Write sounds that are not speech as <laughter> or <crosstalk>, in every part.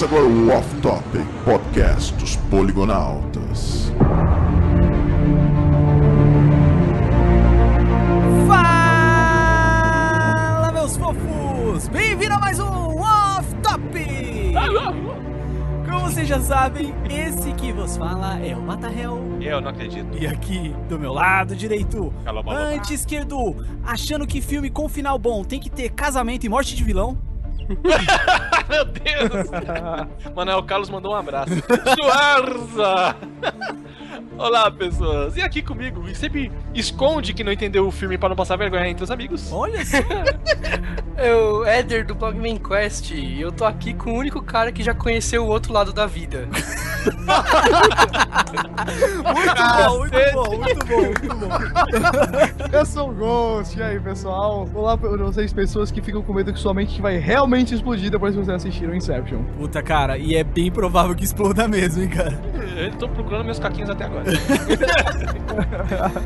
Começa agora o Off Topic Podcast dos Poligonautas. Fala, meus fofos! Bem-vindo a mais um Off Topic! Como vocês já sabem, esse que vos fala é o Matarrel. Eu não acredito. E aqui, do meu lado direito, Cala a boca. anti-esquerdo, achando que filme com final bom tem que ter casamento e morte de vilão. <laughs> Meu Deus! <laughs> Manuel Carlos mandou um abraço. Schwarza! Olá, pessoas. E aqui comigo, e sempre esconde que não entendeu o filme para não passar vergonha entre os amigos. Olha só! <laughs> Eu, Éder do Blogman Quest, e eu tô aqui com o único cara que já conheceu o outro lado da vida. <laughs> muito bom, muito bom, muito bom, muito <laughs> bom. Eu sou o Ghost, e aí pessoal? Olá pra vocês, pessoas que ficam com medo que sua mente vai realmente explodir depois que vocês assistiram Inception. Puta, cara, e é bem provável que exploda mesmo, hein, cara. Eu tô procurando meus caquinhos até agora. <laughs>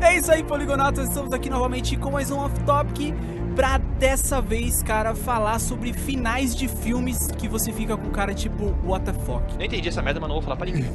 É isso aí, Poligonautas. Estamos aqui novamente com mais um Off Topic. Pra dessa vez, cara, falar sobre finais de filmes que você fica com cara tipo, what the fuck. Nem entendi essa merda, mas não vou falar pra ninguém. <laughs>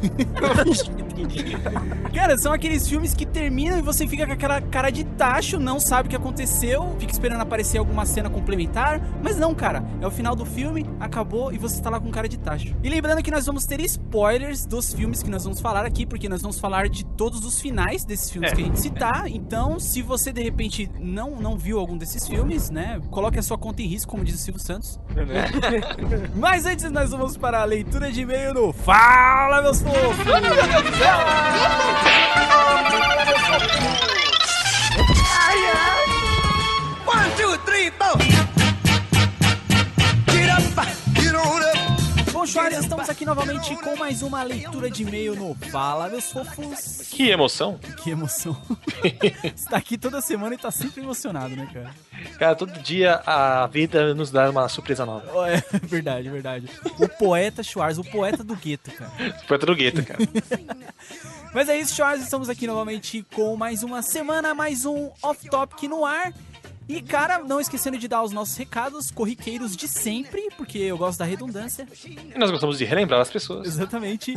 Cara, são aqueles filmes que terminam e você fica com aquela cara de tacho, não sabe o que aconteceu, fica esperando aparecer alguma cena complementar, mas não, cara, é o final do filme, acabou e você tá lá com cara de tacho. E lembrando que nós vamos ter spoilers dos filmes que nós vamos falar aqui, porque nós vamos falar de todos os finais desses filmes É. que a gente citar. Então, se você de repente não, não viu algum desses filmes, né, coloque a sua conta em risco, como diz o Silvio Santos. <laughs> Mas antes nós vamos para a leitura de e-mail no Fala, meus fofos! Bom, Schwarz, estamos aqui novamente com mais uma leitura de e-mail no Fala, meus fofos. Que emoção. Que emoção. <laughs> Você tá aqui toda semana e tá sempre emocionado, né, cara? Cara, todo dia a vida nos dá uma surpresa nova. Oh, É verdade, verdade. O poeta Schwarz, o poeta do gueto, cara. Foi do gueto, cara. <laughs> Mas é isso, Schwarz, estamos aqui novamente com mais uma semana, mais um off-topic no ar. E, cara, não esquecendo de dar os nossos recados corriqueiros de sempre, porque eu gosto da redundância. E nós gostamos de relembrar as pessoas. Exatamente.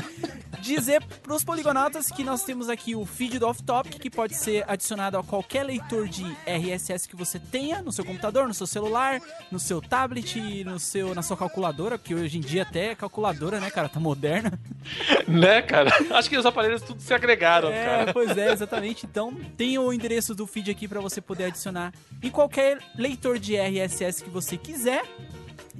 Dizer pros poligonautas que nós temos aqui o feed do Off Topic, que pode ser adicionado a qualquer leitor de RSS que você tenha no seu computador, no seu celular, no seu tablet, no seu, na sua calculadora, porque hoje em dia até é calculadora, né, cara? Tá moderna. Né, cara? Acho que os aparelhos tudo se agregaram, É, cara. pois é, exatamente. Então, tem o endereço do feed aqui pra você poder adicionar em qualquer leitor de RSS que você quiser.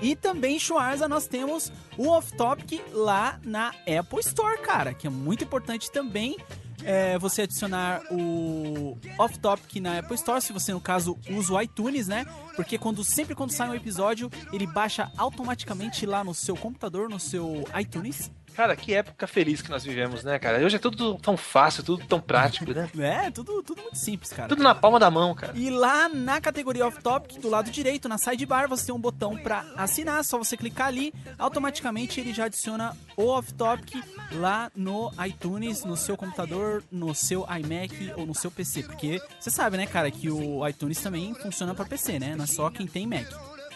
E também, Schwarza, nós temos o Off Topic lá na Apple Store, cara, que é muito importante também. é, você adicionar o Off Topic na Apple Store, se você no caso usa o iTunes, né? Porque quando sempre quando sai um episódio, ele baixa automaticamente lá no seu computador, no seu iTunes. Cara, que época feliz que nós vivemos, né, cara? Hoje é tudo tão fácil, tudo tão prático, né? <laughs> É, tudo, tudo muito simples, cara. Tudo na palma da mão, cara. E lá na categoria Off Topic, do lado direito, na sidebar, você tem um botão pra assinar. Só você clicar ali, automaticamente ele já adiciona o Off Topic lá no iTunes, no seu computador, no seu iMac ou no seu PC. Porque você sabe, né, cara, que o iTunes também funciona pra PC, né? Não é só quem tem Mac.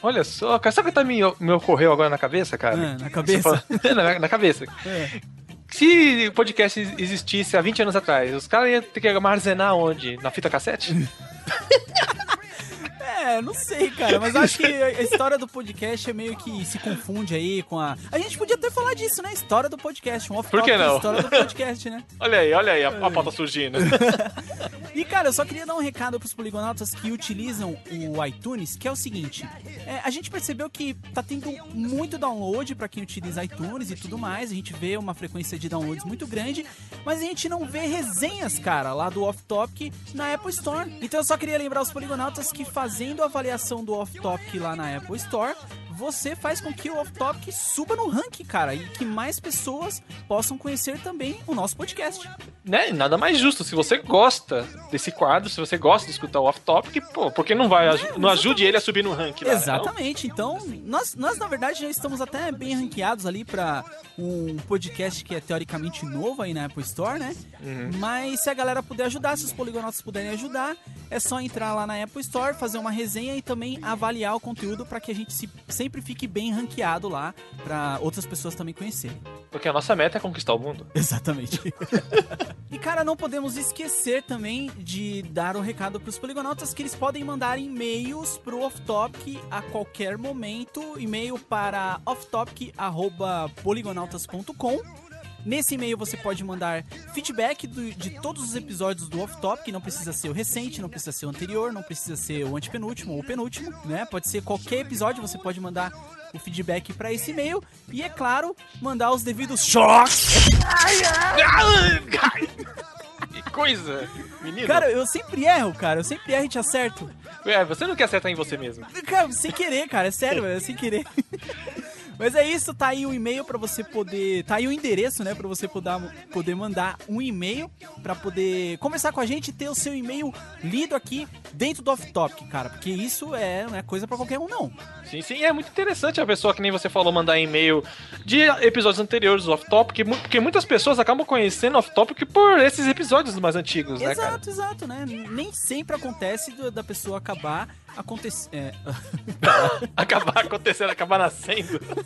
Olha só, cara, sabe o que tá me, me ocorreu agora na cabeça, cara? Ah, na cabeça? fala- <laughs> na, na cabeça. É. Se o podcast existisse há 20 anos atrás, os caras iam ter que armazenar onde? Na fita cassete? <laughs> É, não sei, cara, mas acho que a história do podcast é meio que se confunde aí com a. A gente podia até falar disso, né? História do podcast, um off Por que não? História do podcast, né? <laughs> Olha aí, olha aí a, a pauta surgindo. E cara, eu só queria dar um recado pros poligonautas que utilizam o iTunes, que é o seguinte: é, a gente percebeu que tá tendo muito download pra quem utiliza iTunes e tudo mais. A gente vê uma frequência de downloads muito grande, mas a gente não vê resenhas, cara, lá do Off Topic na Apple Store. Então eu só queria lembrar os poligonautas que fazendo a avaliação do Off Topic lá na Apple Store, você faz com que o Off Topic suba no ranking, cara, e que mais pessoas possam conhecer também o nosso podcast. né? Nada mais justo. Se você gosta desse quadro, se você gosta de escutar o off-topic, pô, por que não vai aju- não ajude ele a subir no ranking lá? Exatamente. Então, nós, nós na verdade já estamos até bem ranqueados ali pra um podcast que é teoricamente novo aí na Apple Store, né? Mas se a galera puder ajudar, se os poligonautas puderem ajudar, é só entrar lá na Apple Store, fazer uma resenha e também avaliar o conteúdo para que a gente se- sempre sempre fique bem ranqueado lá pra outras pessoas também conhecerem. Porque a nossa meta é conquistar o mundo. <laughs> Exatamente. <laughs> e cara, não podemos esquecer também de dar o um recado pros poligonautas que eles podem mandar e-mails pro Off Topic a qualquer momento. E-mail para offtopic@poligonautas.com. Nesse e-mail você pode mandar feedback do, de todos os episódios do Off Topic, não precisa ser o recente, não precisa ser o anterior, não precisa ser o antepenúltimo ou o penúltimo, né? Pode ser qualquer episódio, você pode mandar o feedback para esse e-mail e, é claro, mandar os devidos choques. Que coisa, menino. Cara, eu sempre erro, cara. Eu sempre erro e te acerto. É, você não quer acertar em você mesmo. Cara, sem querer, cara. É sério, <laughs> é sem querer. Mas é isso, tá aí o e-mail para você poder. Tá aí o endereço, né? Pra você poder, poder mandar um e-mail para poder conversar com a gente e ter o seu e-mail lido aqui dentro do off-topic, cara. Porque isso é, não é coisa para qualquer um, não. Sim, sim, é muito interessante a pessoa que nem você falou mandar e-mail de episódios anteriores do off-topic, porque muitas pessoas acabam conhecendo off-topic por esses episódios mais antigos, exato, né, cara? Exato, exato, né? Nem sempre acontece da pessoa acabar acontecendo. É... <laughs> <laughs> acabar acontecendo, acabar nascendo.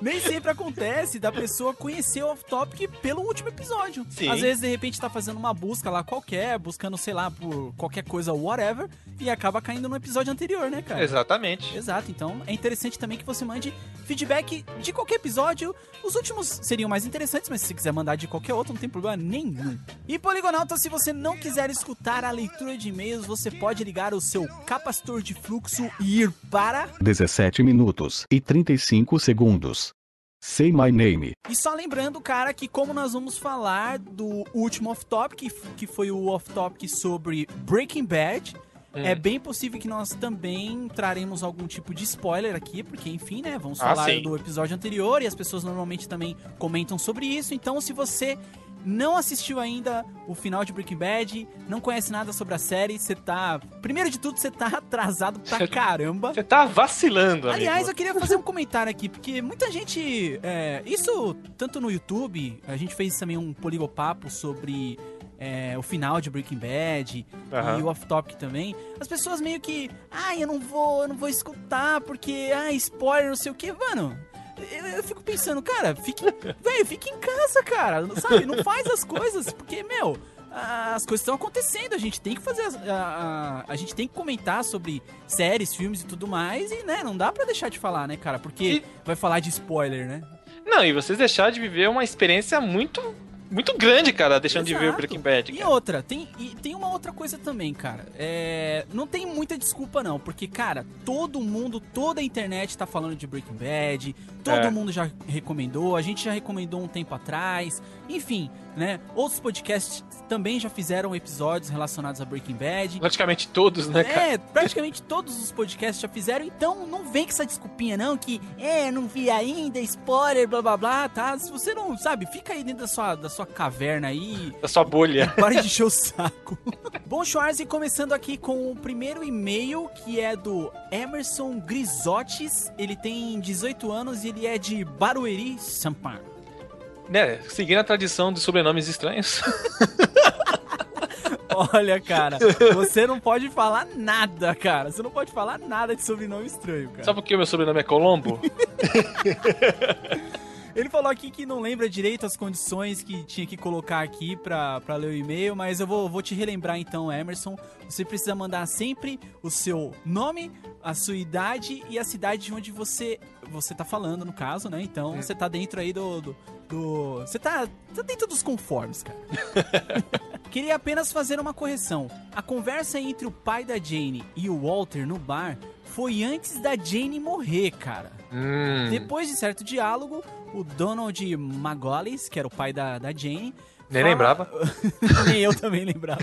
Nem sempre acontece da pessoa conhecer o off-topic pelo último episódio. Sim. Às vezes, de repente, tá fazendo uma busca lá qualquer, buscando, sei lá, por qualquer coisa, whatever, e acaba caindo no episódio anterior, né, cara? Exatamente. Exato. Então, é interessante também que você mande feedback de qualquer episódio. Os últimos seriam mais interessantes, mas se você quiser mandar de qualquer outro, não tem problema nenhum. E, Poligonauta, se você não quiser escutar a leitura de e-mails, você pode ligar o seu capacitor de fluxo e ir para 17 minutos e 35 segundos. Say My Name. E só lembrando, cara, que como nós vamos falar do último off-topic, que foi o off-topic sobre Breaking Bad, hum. é bem possível que nós também traremos algum tipo de spoiler aqui, porque enfim, né, vamos Ah, falar sim. do episódio anterior e as pessoas normalmente também comentam sobre isso. Então, se você não assistiu ainda o final de Breaking Bad, não conhece nada sobre a série, você tá. Primeiro de tudo, você tá <laughs> atrasado pra caramba. Você tá vacilando, amigo. Aliás, eu queria fazer um comentário aqui, porque muita gente. é, isso, tanto no YouTube, a gente fez também um poligopapo sobre é, o final de Breaking Bad Aham. e o off-topic também. As pessoas meio que. Ai, eu não vou, eu não vou escutar, porque. Ah, spoiler, não sei o que, mano. Eu, eu fico pensando, cara, fique. Velho, fique em casa, cara. Sabe? Não faz as coisas, porque, meu. As coisas estão acontecendo, a gente tem que fazer. A, a, a gente tem que comentar sobre séries, filmes e tudo mais, e, né, não dá pra deixar de falar, né, cara? Porque vai falar de spoiler, né? Não, e vocês deixaram de viver uma experiência muito, muito grande, cara, deixando de ver o Exato. Breaking Bad. E cara. outra, tem, e tem uma outra coisa também, cara. É, não tem muita desculpa, não. Porque, cara, todo mundo, toda a internet tá falando de Breaking Bad. Todo É. mundo já recomendou. A gente já recomendou um tempo atrás. Enfim, né? Outros podcasts também já fizeram episódios relacionados a Breaking Bad. Praticamente todos, né, cara? É, praticamente todos os podcasts já fizeram, então não vem com essa desculpinha não, que é, não vi ainda, spoiler, blá blá blá, tá? Se você não sabe, fica aí dentro da sua, da sua caverna aí, Da sua bolha. Pare de encher o saco. <laughs> Bom, Schwarz, e começando aqui com o primeiro e-mail, que é do Emerson Grisotes. Ele tem 18 anos e ele é de Barueri, São Paulo. Né, seguindo a tradição de sobrenomes estranhos. <laughs> Olha, cara, você não pode falar nada, cara. Você não pode falar nada de sobrenome estranho, cara. Só porque o meu sobrenome é Colombo? <laughs> Ele falou aqui que não lembra direito as condições que tinha que colocar aqui pra, pra ler o e-mail, mas eu vou, vou te relembrar então, Emerson. Você precisa mandar sempre o seu nome, a sua idade e a cidade de onde você, você tá falando, no caso, né? Então você tá dentro aí do. do, do- você tá, tá dentro dos conformes, cara. <laughs> Queria apenas fazer uma correção. A conversa entre o pai da Jane e o Walter no bar foi antes da Jane morrer, cara. hum, Depois de certo diálogo, o Donald Magolis, que era o pai da, da Jane. Nem fala- lembrava. <laughs> Nem eu também lembrava.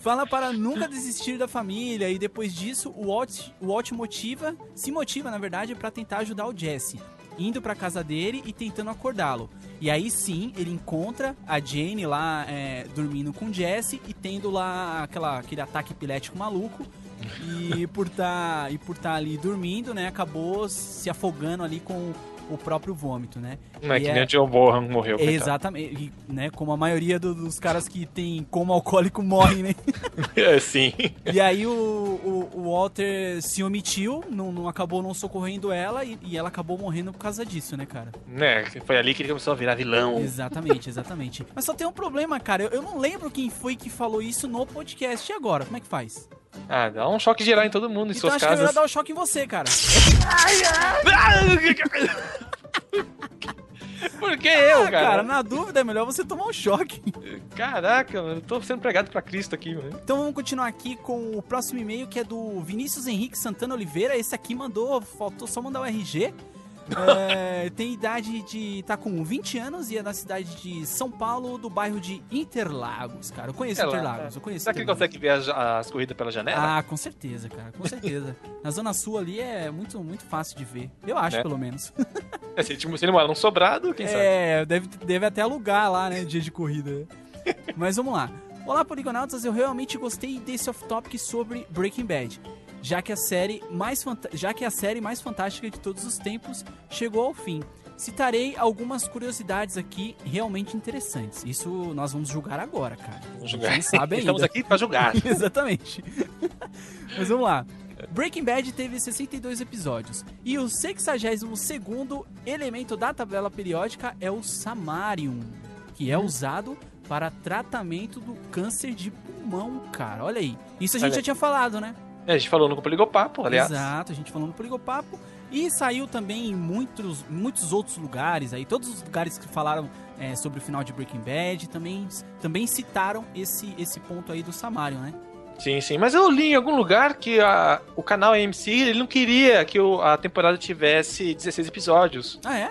Fala para nunca desistir da família e depois disso o Walt, o Walt motiva, se motiva na verdade para tentar ajudar o Jesse, indo para casa dele e tentando acordá-lo. E aí sim ele encontra a Jane lá é, dormindo com o Jesse e tendo lá aquela, aquele ataque epilético maluco. E por tá, e por tá ali dormindo, né, acabou se afogando ali com o próprio vômito, né? Não é que é- nem o John Bohan morreu. coitado. Exatamente, e, né? Como a maioria do- dos caras que tem como alcoólico morrem, né? <laughs> É, sim. E aí o, o, o Walter se omitiu, não, não acabou não socorrendo ela e, e ela acabou morrendo por causa disso, né, cara? né? Foi ali que ele começou a virar vilão. Exatamente, exatamente. Mas só tem um problema, cara. Eu, eu não lembro quem foi que falou isso no podcast. E agora? Como é que faz? Ah, dá um choque geral em todo mundo, em então suas acho que é melhor casas. dar o choque em você, cara. <laughs> Por que eu, Ah, cara? na dúvida é melhor você tomar um choque. Caraca, eu tô sendo pregado pra Cristo aqui, mano. Então vamos continuar aqui com o próximo e-mail que é do Vinícius Henrique Santana Oliveira. Esse aqui mandou, faltou só mandar o RG. É, tem idade de. tá com 20 anos e é da cidade de São Paulo, do bairro de Interlagos, cara. Eu conheço Interlagos, Interlagos, eu conheço. Será que ele consegue ver as, as corridas pela janela? Ah, com certeza, cara, com certeza. <laughs> Na Zona Sul ali é muito, muito fácil de ver. Eu acho, Né? pelo menos. <laughs> É, se, ele, se ele mora num sobrado, quem sabe? É, deve, deve até alugar lá, né, dia de corrida. Mas vamos lá. Olá, Poligonautas, eu realmente gostei desse off-topic sobre Breaking Bad. Já que, a série mais já que a série mais fantástica de todos os tempos chegou ao fim. Citarei algumas curiosidades aqui realmente interessantes. Isso nós vamos julgar agora, cara. Vamos julgar. Sabem <laughs> Estamos ainda. aqui pra julgar. <laughs> Exatamente. <laughs> Mas vamos lá. Breaking Bad teve 62 episódios e o 62º elemento da tabela periódica é o Samarium, que é usado para tratamento do câncer de pulmão, cara. Olha aí. Isso a gente Olha. já tinha falado, né? É, a gente falou no Poligopapo, aliás. Exato, a gente falou no Poligopapo. E saiu também em muitos, muitos outros lugares aí. Todos os lugares que falaram é, sobre o final de Breaking Bad também, também citaram esse, esse ponto aí do Samarium, né? Sim, sim. Mas eu li em algum lugar que a- o canal AMC ele não queria que o- a temporada tivesse 16 episódios. Ah, é?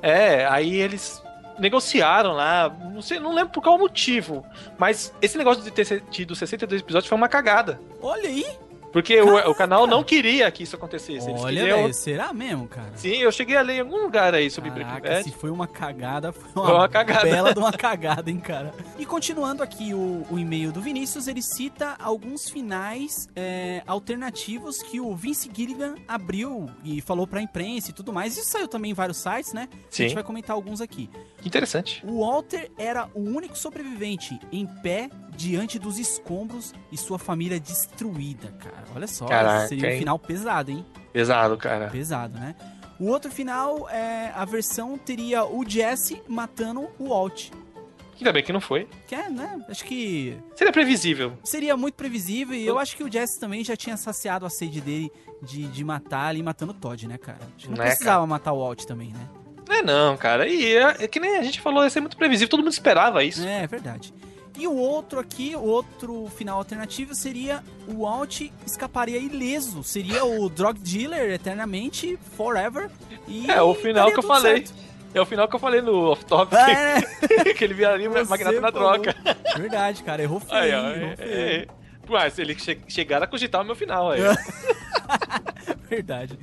É, aí eles negociaram lá, não sei, não lembro por qual motivo, mas esse negócio de ter tido 62 episódios foi uma cagada. Olha aí! Porque o, o canal não queria que isso acontecesse. Eles Olha, queriam- velho, será mesmo, cara? Sim, eu cheguei a ler em algum lugar aí sobre Breaking Caraca, Bad. se foi uma cagada, foi uma, Foi uma cagada. bela de uma cagada, hein, cara. E continuando aqui o, o e-mail do Vinícius, ele cita alguns finais é, alternativos que o Vince Gilligan abriu e falou pra imprensa e tudo mais. Isso saiu também em vários sites, né? A gente Sim. vai comentar alguns aqui. Que interessante. O Walter era o único sobrevivente em pé diante dos escombros e sua família destruída, cara. Olha só, Caraca, seria um hein? final pesado, hein? Pesado, cara. Pesado, né? O outro final, é, a versão teria o Jesse matando o Walt. Ainda bem que não foi. Que é, né? Acho que Seria previsível. seria muito previsível e eu acho que o Jesse também já tinha saciado a sede dele de, de matar ali matando o Todd, né, cara? Que não Né, precisava matar o Walt também, né? Não é não, cara. E é, é que nem a gente falou, ia ser muito previsível, todo mundo esperava isso. É, é verdade. E o outro aqui, o outro final alternativo seria o Walt escaparia ileso. Seria o drug dealer eternamente, forever. É, o final que eu falei. certo. É o final que eu falei no off-top, Ah, é, né? <laughs> que ele viraria uma Você magnata na falou. droga. Verdade, cara, errou feio. Aí, ó, errou é, feio. é, é. Mas ele che chegaram a cogitar o meu final aí. <laughs> Verdade.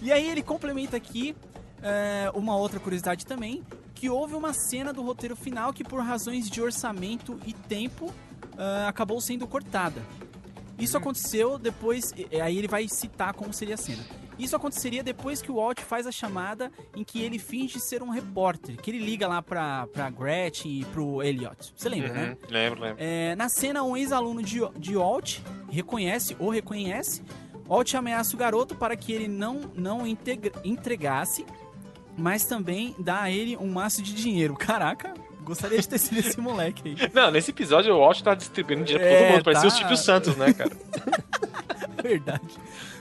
E aí ele complementa aqui é, uma outra curiosidade também, que houve uma cena do roteiro final que por razões de orçamento e tempo é, acabou sendo cortada. Isso aconteceu depois, aí ele vai citar como seria a cena. Isso aconteceria depois que o Walt faz a chamada em que ele finge ser um repórter, que ele liga lá pra, pra Gretchen e pro Elliot. Você lembra, né? Uhum, Lembro, lembro. É, na cena, um ex-aluno de, de Walt reconhece ou reconhece. Walt ameaça o garoto para que ele não, não integra- entregasse, mas também dá a ele um maço de dinheiro. Caraca, gostaria de ter sido esse moleque aí. <laughs> Não, nesse episódio o Walt tá distribuindo dinheiro pra É, todo mundo. Parecia tá. o Silvio Santos, né, cara? <laughs> Verdade.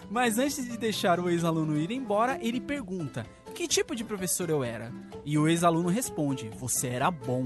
Mas antes de deixar o ex-aluno ir embora, ele pergunta: Que tipo de professor eu era? E o ex-aluno responde: Você era bom.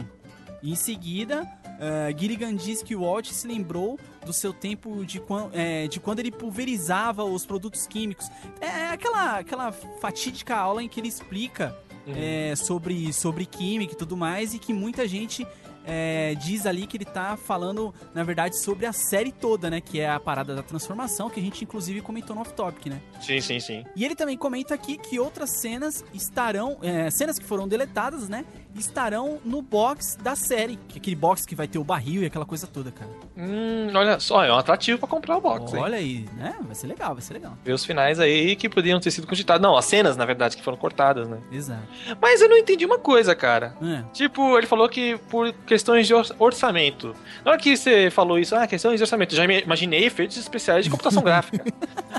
E em seguida, eh, Gilligan diz que o Walt se lembrou do seu tempo de, quan- eh, de quando ele pulverizava os produtos químicos. É aquela, aquela fatídica aula em que ele explica eh, sobre, sobre química e tudo mais, e que muita gente eh, diz ali que ele tá falando, na verdade, sobre a série toda, né? Que é a parada da transformação, que a gente inclusive comentou no off-topic, né? Sim, sim, sim. E ele também comenta aqui que outras cenas estarão. é, cenas que foram deletadas, né? Estarão no box da série. Que é aquele box que vai ter o barril e aquela coisa toda, cara. Hum, olha só, é um atrativo pra comprar o box, hein? Olha aí, né? Vai ser legal, vai ser legal. Ver os finais aí que podiam ter sido cogitados. Não, as cenas, na verdade, que foram cortadas, né? Exato. Mas eu não entendi uma coisa, cara. É. Tipo, ele falou que por questões de or- orçamento. Na hora que você falou isso, ah, questões de orçamento, já imaginei efeitos especiais de computação <laughs> gráfica.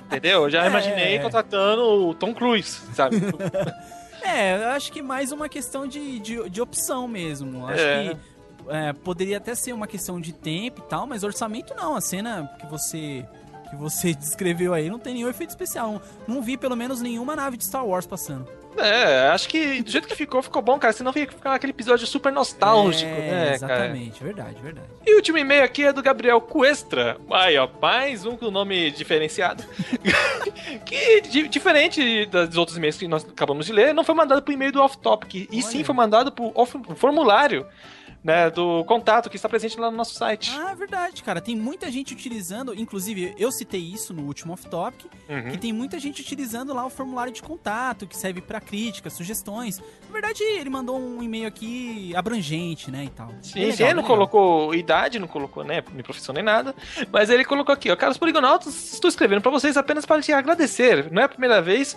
Entendeu? Eu já É. imaginei contratando o Tom Cruise, sabe? <laughs> É, eu acho que mais uma questão de, de, de opção mesmo. Acho É. que é, poderia até ser uma questão de tempo e tal, mas orçamento não. A cena que você que você <laughs> descreveu aí não tem nenhum efeito especial. Não, não vi pelo menos nenhuma nave de Star Wars passando. É, acho que do jeito que ficou, ficou bom, cara. Senão ia ficar aquele episódio super nostálgico, é, né, cara? Exatamente, verdade, verdade. E o último e-mail aqui é do Gabriel Cuestra. Aí, ó, mais um com nome diferenciado. <laughs> que, di- diferente dos outros e-mails que nós acabamos de ler, não foi mandado por e-mail do Off Topic, e sim Olha. foi mandado por formulário né, do contato que está presente lá no nosso site. Ah, verdade, cara. Tem muita gente utilizando, inclusive eu citei isso no último off-topic, Uhum. que tem muita gente utilizando lá o formulário de contato, que serve pra críticas, sugestões. Na verdade, ele mandou um e-mail aqui abrangente, né, e tal. Sim, legal, sim, ele não legal. colocou idade, não colocou, né, minha profissão nem nada, mas ele colocou aqui, ó, caros poligonautas, estou escrevendo para vocês apenas para te agradecer. Não é a primeira vez,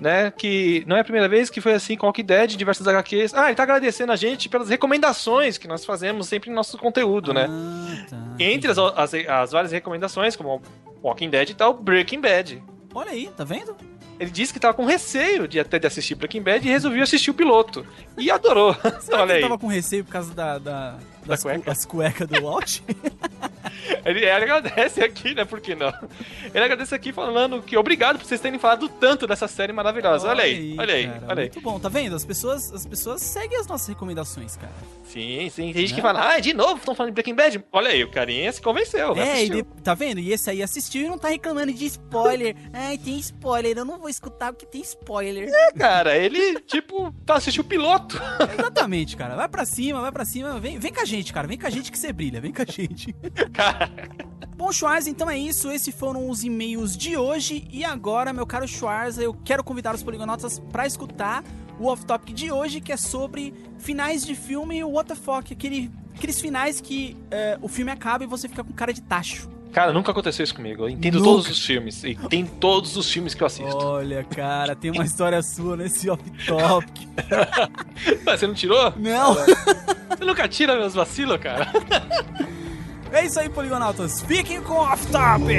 né, que não é a primeira vez que foi assim com Walking Dead, diversas HQs. Ah, ele tá agradecendo a gente pelas recomendações que nós fazemos sempre no nosso conteúdo, né? Ah, tá. Entre as, as, as várias recomendações, como Walking Dead e tal, Breaking Bad. Olha aí, tá vendo? Ele disse que tava com receio de até de assistir Breaking Bad e resolveu assistir o piloto. E adorou. <laughs> Será Olha que ele aí. tava com receio por causa da, da- das, cueca? cu- das cuecas do Walt? <laughs> Ele, ele agradece aqui, né? Por que não? Ele agradece aqui falando que obrigado por vocês terem falado tanto dessa série maravilhosa. Olha, aí, olha aí, cara, olha aí. Muito bom, tá vendo? As pessoas, as pessoas seguem as nossas recomendações, cara. Sim, sim. Tem gente que Né? fala, ah, de novo, estão falando de Breaking Bad. Olha aí, o carinha se convenceu. É, e assistiu. de- tá vendo? E esse aí assistiu e não tá reclamando de spoiler. <laughs> Ai, tem spoiler, eu não vou escutar porque tem spoiler. Cara, ele, tipo, tá assistindo o piloto. <laughs> Exatamente, cara. Vai pra cima, vai pra cima. Vem, vem com a gente, cara. Vem com a gente que você brilha. Vem com a gente. <laughs> Cara, Bom, Schwarz, então é isso. Esses foram os e-mails de hoje. E agora, meu caro Schwarz, eu quero convidar os poligonautas pra escutar o off-topic de hoje, que é sobre finais de filme What the fuck. Aquele, aqueles finais que é, o filme acaba e você fica com cara de tacho. Cara, nunca aconteceu isso comigo. Eu entendo Nunca. todos os filmes. E tem todos os filmes que eu assisto. Olha, cara, tem uma história sua nesse off-topic. <laughs> Você não tirou? Não. <laughs> Você nunca tira meus vacilos, cara? <laughs> É isso aí, poligonautas. Fiquem com o off-topic.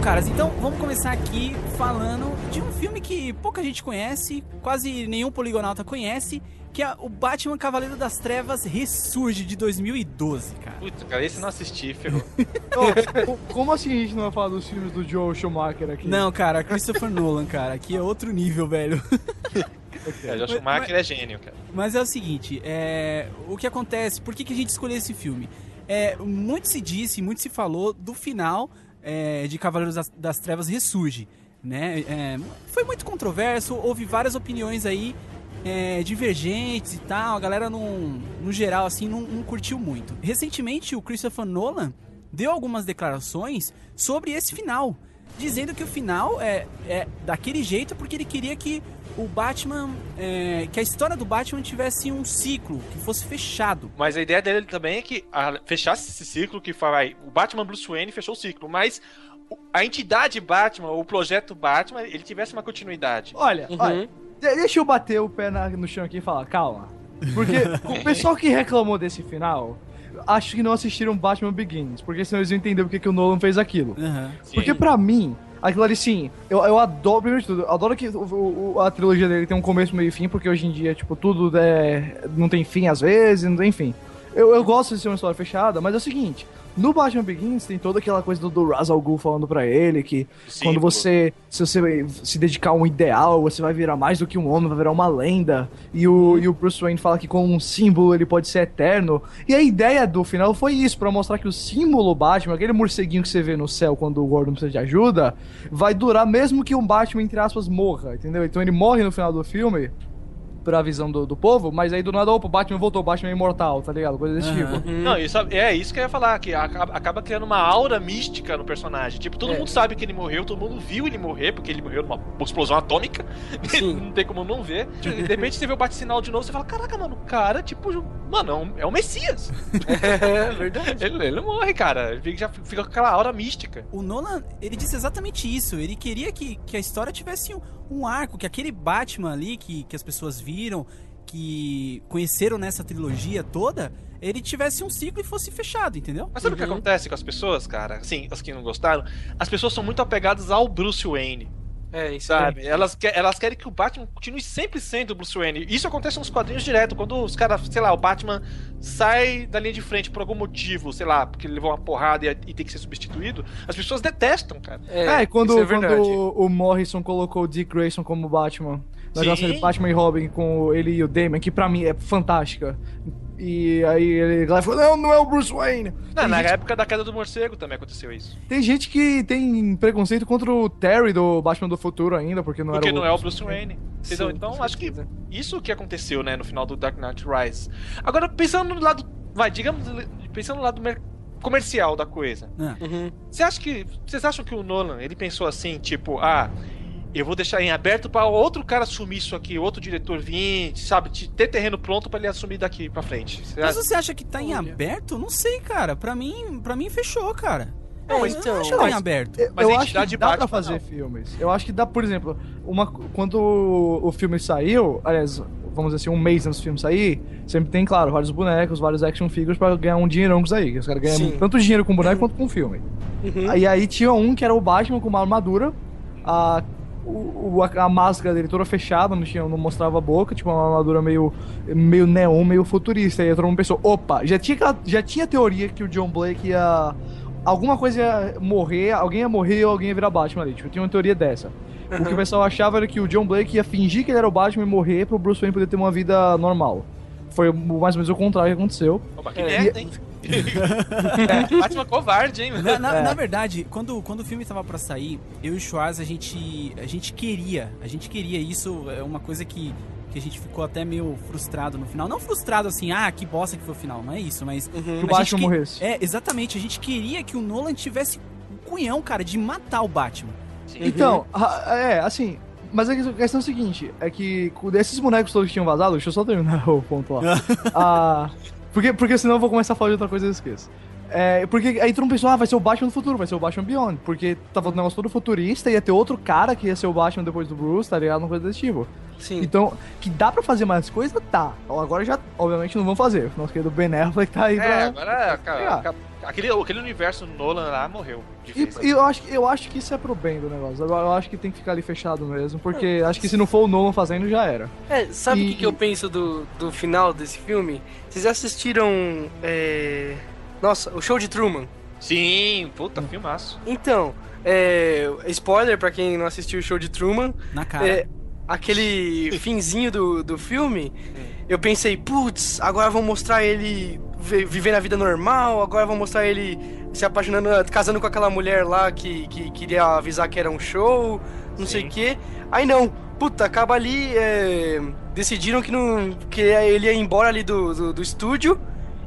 Bom, caras, então vamos começar aqui falando de um filme que pouca gente conhece, quase nenhum poligonauta conhece, que é o Batman Cavaleiro das Trevas Ressurge de 2012, cara. Puta, cara, esse eu não assisti, ferrou. <laughs> Como assim a gente não vai falar dos filmes do Joe Schumacher aqui? Não, cara, Christopher Nolan, cara, aqui é outro nível, velho. É, Josh Schumacher é gênio, cara. Mas é o seguinte, é, o que acontece, por que, que a gente escolheu esse filme? É, muito se disse, muito se falou do final é, de Cavaleiros das, das Trevas Ressurge, né? É, foi muito controverso, houve várias opiniões aí é, divergentes e tal, a galera não, no geral assim não, não curtiu muito. Recentemente o Christopher Nolan deu algumas declarações sobre esse final, dizendo que o final é, é daquele jeito porque ele queria que o Batman, é, que a história do Batman tivesse um ciclo, que fosse fechado. Mas a ideia dele também é que a- fechasse esse ciclo que vai. O Batman Bruce Wayne fechou o ciclo, mas a entidade Batman, o projeto Batman, ele tivesse uma continuidade. Olha, Uhum. olha, de- deixa eu bater o pé na- no chão aqui e falar, calma. Porque <laughs> o pessoal que reclamou desse final, acho que não assistiram Batman Begins, porque senão eles iam entender porque que o Nolan fez aquilo. Aham. Porque pra mim, aquilo ali sim, eu, eu adoro, primeiro de tudo, eu adoro que o- o- a trilogia dele tem um começo, meio e fim, porque hoje em dia, tipo, tudo é, não tem fim às vezes, não tem enfim. Eu, eu gosto de ser uma história fechada, mas é o seguinte, no Batman Begins tem toda aquela coisa do, do Ra's al Ghul falando pra ele que quando Símbolo. você se você se dedicar a um ideal, você vai virar mais do que um homem, vai virar uma lenda. E o, e o Bruce Wayne fala que com um símbolo ele pode ser eterno. E a ideia do final foi isso, pra mostrar que o símbolo Batman, aquele morceguinho que você vê no céu quando o Gordon precisa de ajuda, vai durar mesmo que um Batman, entre aspas, morra, entendeu? Então ele morre no final do filme. Pra visão do, do povo, mas aí do nada, opa, o Batman voltou, o Batman é imortal, tá ligado? Coisa desse Aham. tipo. Não, isso, é isso que eu ia falar, que acaba, acaba criando uma aura mística no personagem. Tipo, todo É. mundo sabe que ele morreu, todo mundo viu ele morrer, porque ele morreu numa explosão atômica. Sim. <laughs> não tem como não ver. De repente você vê o bate-sinal de novo, você fala, caraca, mano, o cara, tipo, mano, é um, é um Messias. <laughs> É verdade. Ele, ele não morre, cara. Ele fica- já fica com aquela aura mística. O Nolan, ele disse exatamente isso. Ele queria que, que a história tivesse um, um arco, que aquele Batman ali que, que as pessoas viram, que conheceram nessa trilogia toda, ele tivesse um ciclo e fosse fechado, entendeu? Mas sabe o que Uhum. acontece com as pessoas, cara? Assim, as que não gostaram, as pessoas são muito apegadas ao Bruce Wayne. É, isso Sabe? Elas, que- elas querem que o Batman continue sempre sendo o Bruce Wayne. Isso acontece nos quadrinhos direto. Quando os caras, sei lá, o Batman sai da linha de frente por algum motivo, sei lá, porque ele levou uma porrada e, e tem que ser substituído, as pessoas detestam, cara. É, quando, isso é quando o Morrison colocou o Dick Grayson como Batman, Sim. nossa série Batman e Robin com ele e o Damon, que pra mim é fantástica. E aí ele lá falou, não, não é o Bruce Wayne. Não, na gente- época da queda do morcego também aconteceu isso. Tem gente que tem preconceito contra o Terry do Batman do Futuro ainda, porque não Porque era o não é o Bruce Wayne. Entendeu? Sim, então acho que isso que aconteceu, né, no final do Dark Knight Rise. Agora, pensando no lado. Vai, digamos, pensando no lado mer- comercial da coisa. Ah, Uhum. Você acha que. Vocês acham que o Nolan, ele pensou assim, tipo, ah, eu vou deixar em aberto pra outro cara assumir isso aqui, outro diretor vir, sabe, te- ter terreno pronto pra ele assumir daqui pra frente. Você Mas você acha que tá em Olha. aberto? Não sei, cara. Pra mim, pra mim fechou, cara. Não, eu então, não acho tá em mas- aberto. Eu, Mas eu a acho entidade que dá pra fazer não. filmes. Eu acho que dá, por exemplo, uma, quando o, filme saiu, aliás, vamos dizer assim, um mês antes do filme sair, sempre tem, claro, vários bonecos, vários action figures pra ganhar um dinheirão com isso aí. Que os caras ganham Sim. tanto dinheiro com boneco quanto com filme. Uhum. E aí tinha um que era o Batman com uma armadura, a, o, a, a máscara dele toda fechada, não, tinha, não mostrava a boca, tipo uma armadura meio, meio neon, meio futurista. E aí todo mundo pensou, opa, já tinha, já tinha teoria que o John Blake ia. Alguma coisa ia morrer, alguém ia morrer ou alguém ia virar Batman ali. Tipo, tinha uma teoria dessa. O que o pessoal achava era que o John Blake ia fingir que ele era o Batman e morrer pro Bruce Wayne poder ter uma vida normal. Foi mais ou menos o contrário que aconteceu. Opa, que merda, hein? <laughs> Batman covarde, hein? Na, na- É. na verdade, quando, quando o filme tava pra sair, eu e o Schwarz, a gente, a gente queria, a gente queria isso, é uma coisa que, que a gente ficou até meio frustrado no final. Não frustrado assim, ah, que bosta que foi o final, não é isso, mas... Que o a gente Batman que- morresse. É, exatamente, a gente queria que o Nolan tivesse um cunhão, cara, de matar o Batman. Então, a- é, assim. Mas a questão é a seguinte: é que com esses bonecos todos que tinham vazado, deixa eu só terminar <laughs> o ponto lá. <laughs> Ah, porque, porque senão eu vou começar a falar de outra coisa e eu esqueço. É, porque aí todo mundo pensou, ah, vai ser o Batman do futuro, vai ser o Batman Beyond. Porque tava o negócio todo futurista, ia ter outro cara que ia ser o Batman depois do Bruce, tá ligado? Uma coisa desse tipo. Sim. Então, que dá pra fazer mais coisa, tá. Agora já, obviamente, não vão fazer. Nosso querido Ben Affleck tá aí É, pra. agora. cara, pegar. cara, aquele, aquele universo Nolan lá morreu. E, e eu, acho, que- eu acho que isso é pro bem do negócio. Eu, eu acho que tem que ficar ali fechado mesmo, porque acho que se não for o Nolan fazendo, já era. É, sabe o E- que, que eu penso do, do final desse filme? Vocês assistiram. é, Nossa, o show de Truman. Sim, puta, filmaço. Então, é, spoiler pra quem não assistiu o show de Truman, Na cara. é, aquele <laughs> finzinho do, do filme, eu pensei, putz, agora vão mostrar ele vi- vivendo a vida normal, agora vão mostrar ele se apaixonando, casando com aquela mulher lá que, que queria avisar que era um show, não sei Sim. o quê. Aí não, puta, acaba ali, é, decidiram que, não, que ele ia embora ali do, do, do estúdio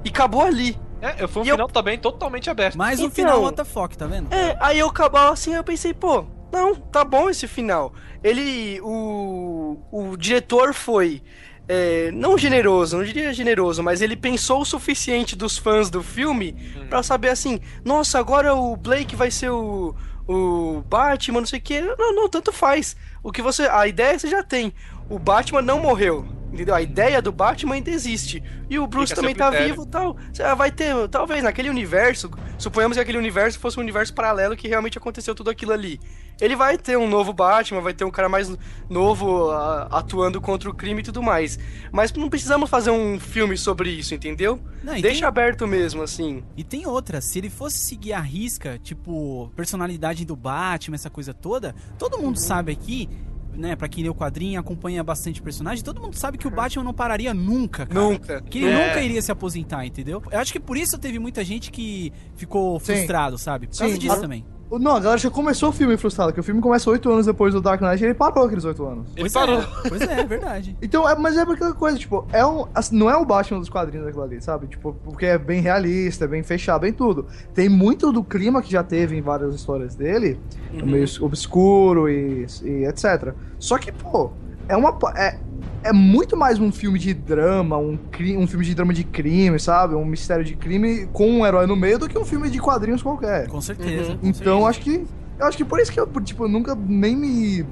e acabou ali. É, foi um E eu- final também totalmente aberto. Mais um então- final what the fuck, tá vendo? É, aí eu acabava assim, eu pensei, pô, não, tá bom esse final. Ele, o, o diretor foi, é, não generoso, não diria generoso, mas ele pensou o suficiente dos fãs do filme pra saber assim, nossa, agora o Blake vai ser o, o Batman, não sei o que. Não, não, tanto faz. O que você, a ideia você já tem. O Batman não morreu. Entendeu? A ideia do Batman ainda existe. E o Bruce Fica também tá critério. vivo tal. Você Vai ter, talvez, naquele universo. Suponhamos que aquele universo fosse um universo paralelo que realmente aconteceu tudo aquilo ali. Ele vai ter um novo Batman, vai ter um cara mais novo a- atuando contra o crime e tudo mais. Mas não precisamos fazer um filme sobre isso, entendeu? Não, Deixa tem- aberto mesmo, assim. E tem outra, se ele fosse seguir a risca, tipo, personalidade do Batman, essa coisa toda, todo mundo sabe aqui, né, pra quem lê o quadrinho, acompanha bastante personagem, todo mundo sabe que o Batman não pararia nunca, cara. Nunca. Que ele É. nunca iria se aposentar, entendeu? Eu acho que por isso teve muita gente que ficou Sim. frustrado, sabe? Por causa Sim, disso também. Não, a galera já começou o filme frustrado, porque o filme começa oito anos depois do Dark Knight e ele parou aqueles oito anos. Ele Pois parou. é, pois é, é verdade. <laughs> Então, é, mas é aquela coisa, tipo, é um, assim, não é o Batman dos quadrinhos daquilo ali, sabe? Tipo, porque é bem realista, é bem fechado, bem tudo. Tem muito do clima que já teve em várias histórias dele, meio obscuro e, e etc. Só que, pô, é uma. É, é muito mais um filme de drama, um, um filme de drama de crime, sabe? Um mistério de crime com um herói no meio do que um filme de quadrinhos qualquer. Com certeza. com Então, acho que. Eu acho que por isso que eu, tipo, nunca nem me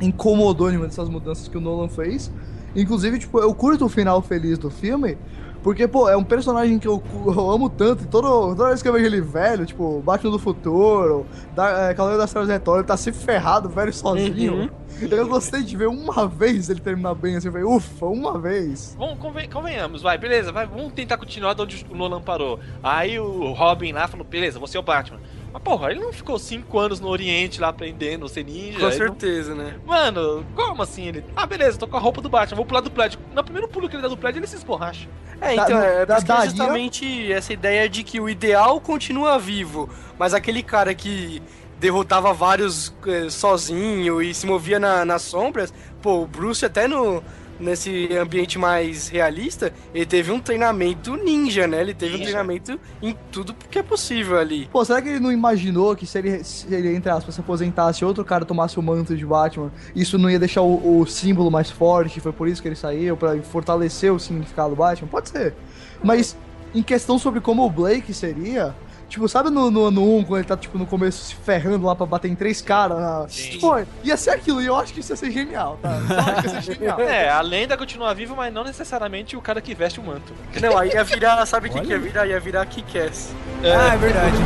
incomodou nenhuma dessas mudanças que o Nolan fez. Inclusive, tipo, eu curto o final feliz do filme, porque, pô, é um personagem que eu, <laughs> eu amo tanto, e todo, toda vez que eu vejo ele velho, tipo, Batman do Futuro, da, é, Cavaleiro das Trevas Retorno, ele tá sempre ferrado, velho, sozinho. Eu gostei de ver uma vez ele terminar bem, assim, falei, ufa, uma vez. Vamos, conven- convenhamos, vai, beleza, vai, vamos tentar continuar de onde o Nolan parou. Aí o Robin lá falou, beleza, você é o Batman. Mas porra, ele não ficou cinco anos no Oriente lá aprendendo a ser ninja. Com ele não- certeza, né? Mano, como assim ele? Ah, beleza, tô com a roupa do Batman, vou pular do prédio. No primeiro pulo que ele dá do prédio, ele se esborracha. É, então, Da- é, da- é daria- justamente essa ideia de que o ideal continua vivo, mas aquele cara que derrotava vários eh, sozinho e se movia na- nas sombras, pô, o Bruce até no nesse ambiente mais realista, ele teve um treinamento ninja, né? Ele teve um Ninja. treinamento em tudo que é possível ali. Pô, será que ele não imaginou que se ele, se ele entre aspas, se aposentasse e outro cara tomasse o manto de Batman, isso não ia deixar o, o símbolo mais forte? Foi por isso que ele saiu, pra fortalecer o significado do Batman? Pode ser. Mas, em questão sobre como o Blake seria. Tipo, sabe no, no ano 1, quando ele tá, tipo, no começo se ferrando lá pra bater em três caras? na- Sim. Pô, ia ser aquilo, e eu acho que isso ia ser genial, tá? Eu acho que ia ser genial. <laughs> É, a lenda continua viva, mas não necessariamente o cara que veste o manto. Não, aí ia virar, sabe o que, que ia virar? Ia virar Kick-Ass. Ah, é verdade.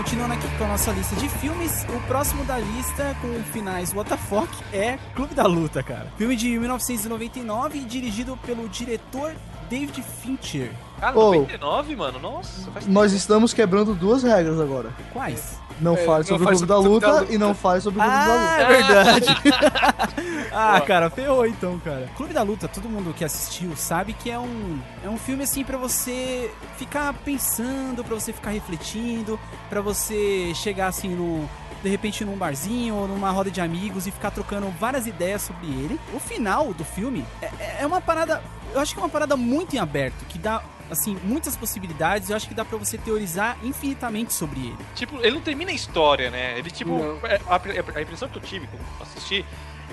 Continuando aqui com a nossa lista de filmes, o próximo da lista, com finais WTF, é Clube da Luta, cara. Filme de 1999, dirigido pelo diretor David Fincher. Cara. 99, mano, nossa, faz Nós estamos quebrando duas regras agora. Quais? Não É, fale não sobre o fale Clube da o Clube da Luta Luta. e não fale sobre o Clube da Luta. Ah, é <laughs> verdade. <laughs> ah, cara, ferrou então, cara. Clube da Luta, todo mundo que assistiu sabe que é um, é um filme assim pra você ficar pensando, pra você ficar refletindo, pra você chegar assim no de repente num barzinho ou numa roda de amigos e ficar trocando várias ideias sobre ele. O final do filme é, é uma parada, eu acho que é uma parada muito em aberto, que dá assim muitas possibilidades. Eu acho que dá pra você teorizar infinitamente sobre ele. Tipo, ele não termina a história, né? Ele, tipo, é, a, a impressão que eu tive quando assisti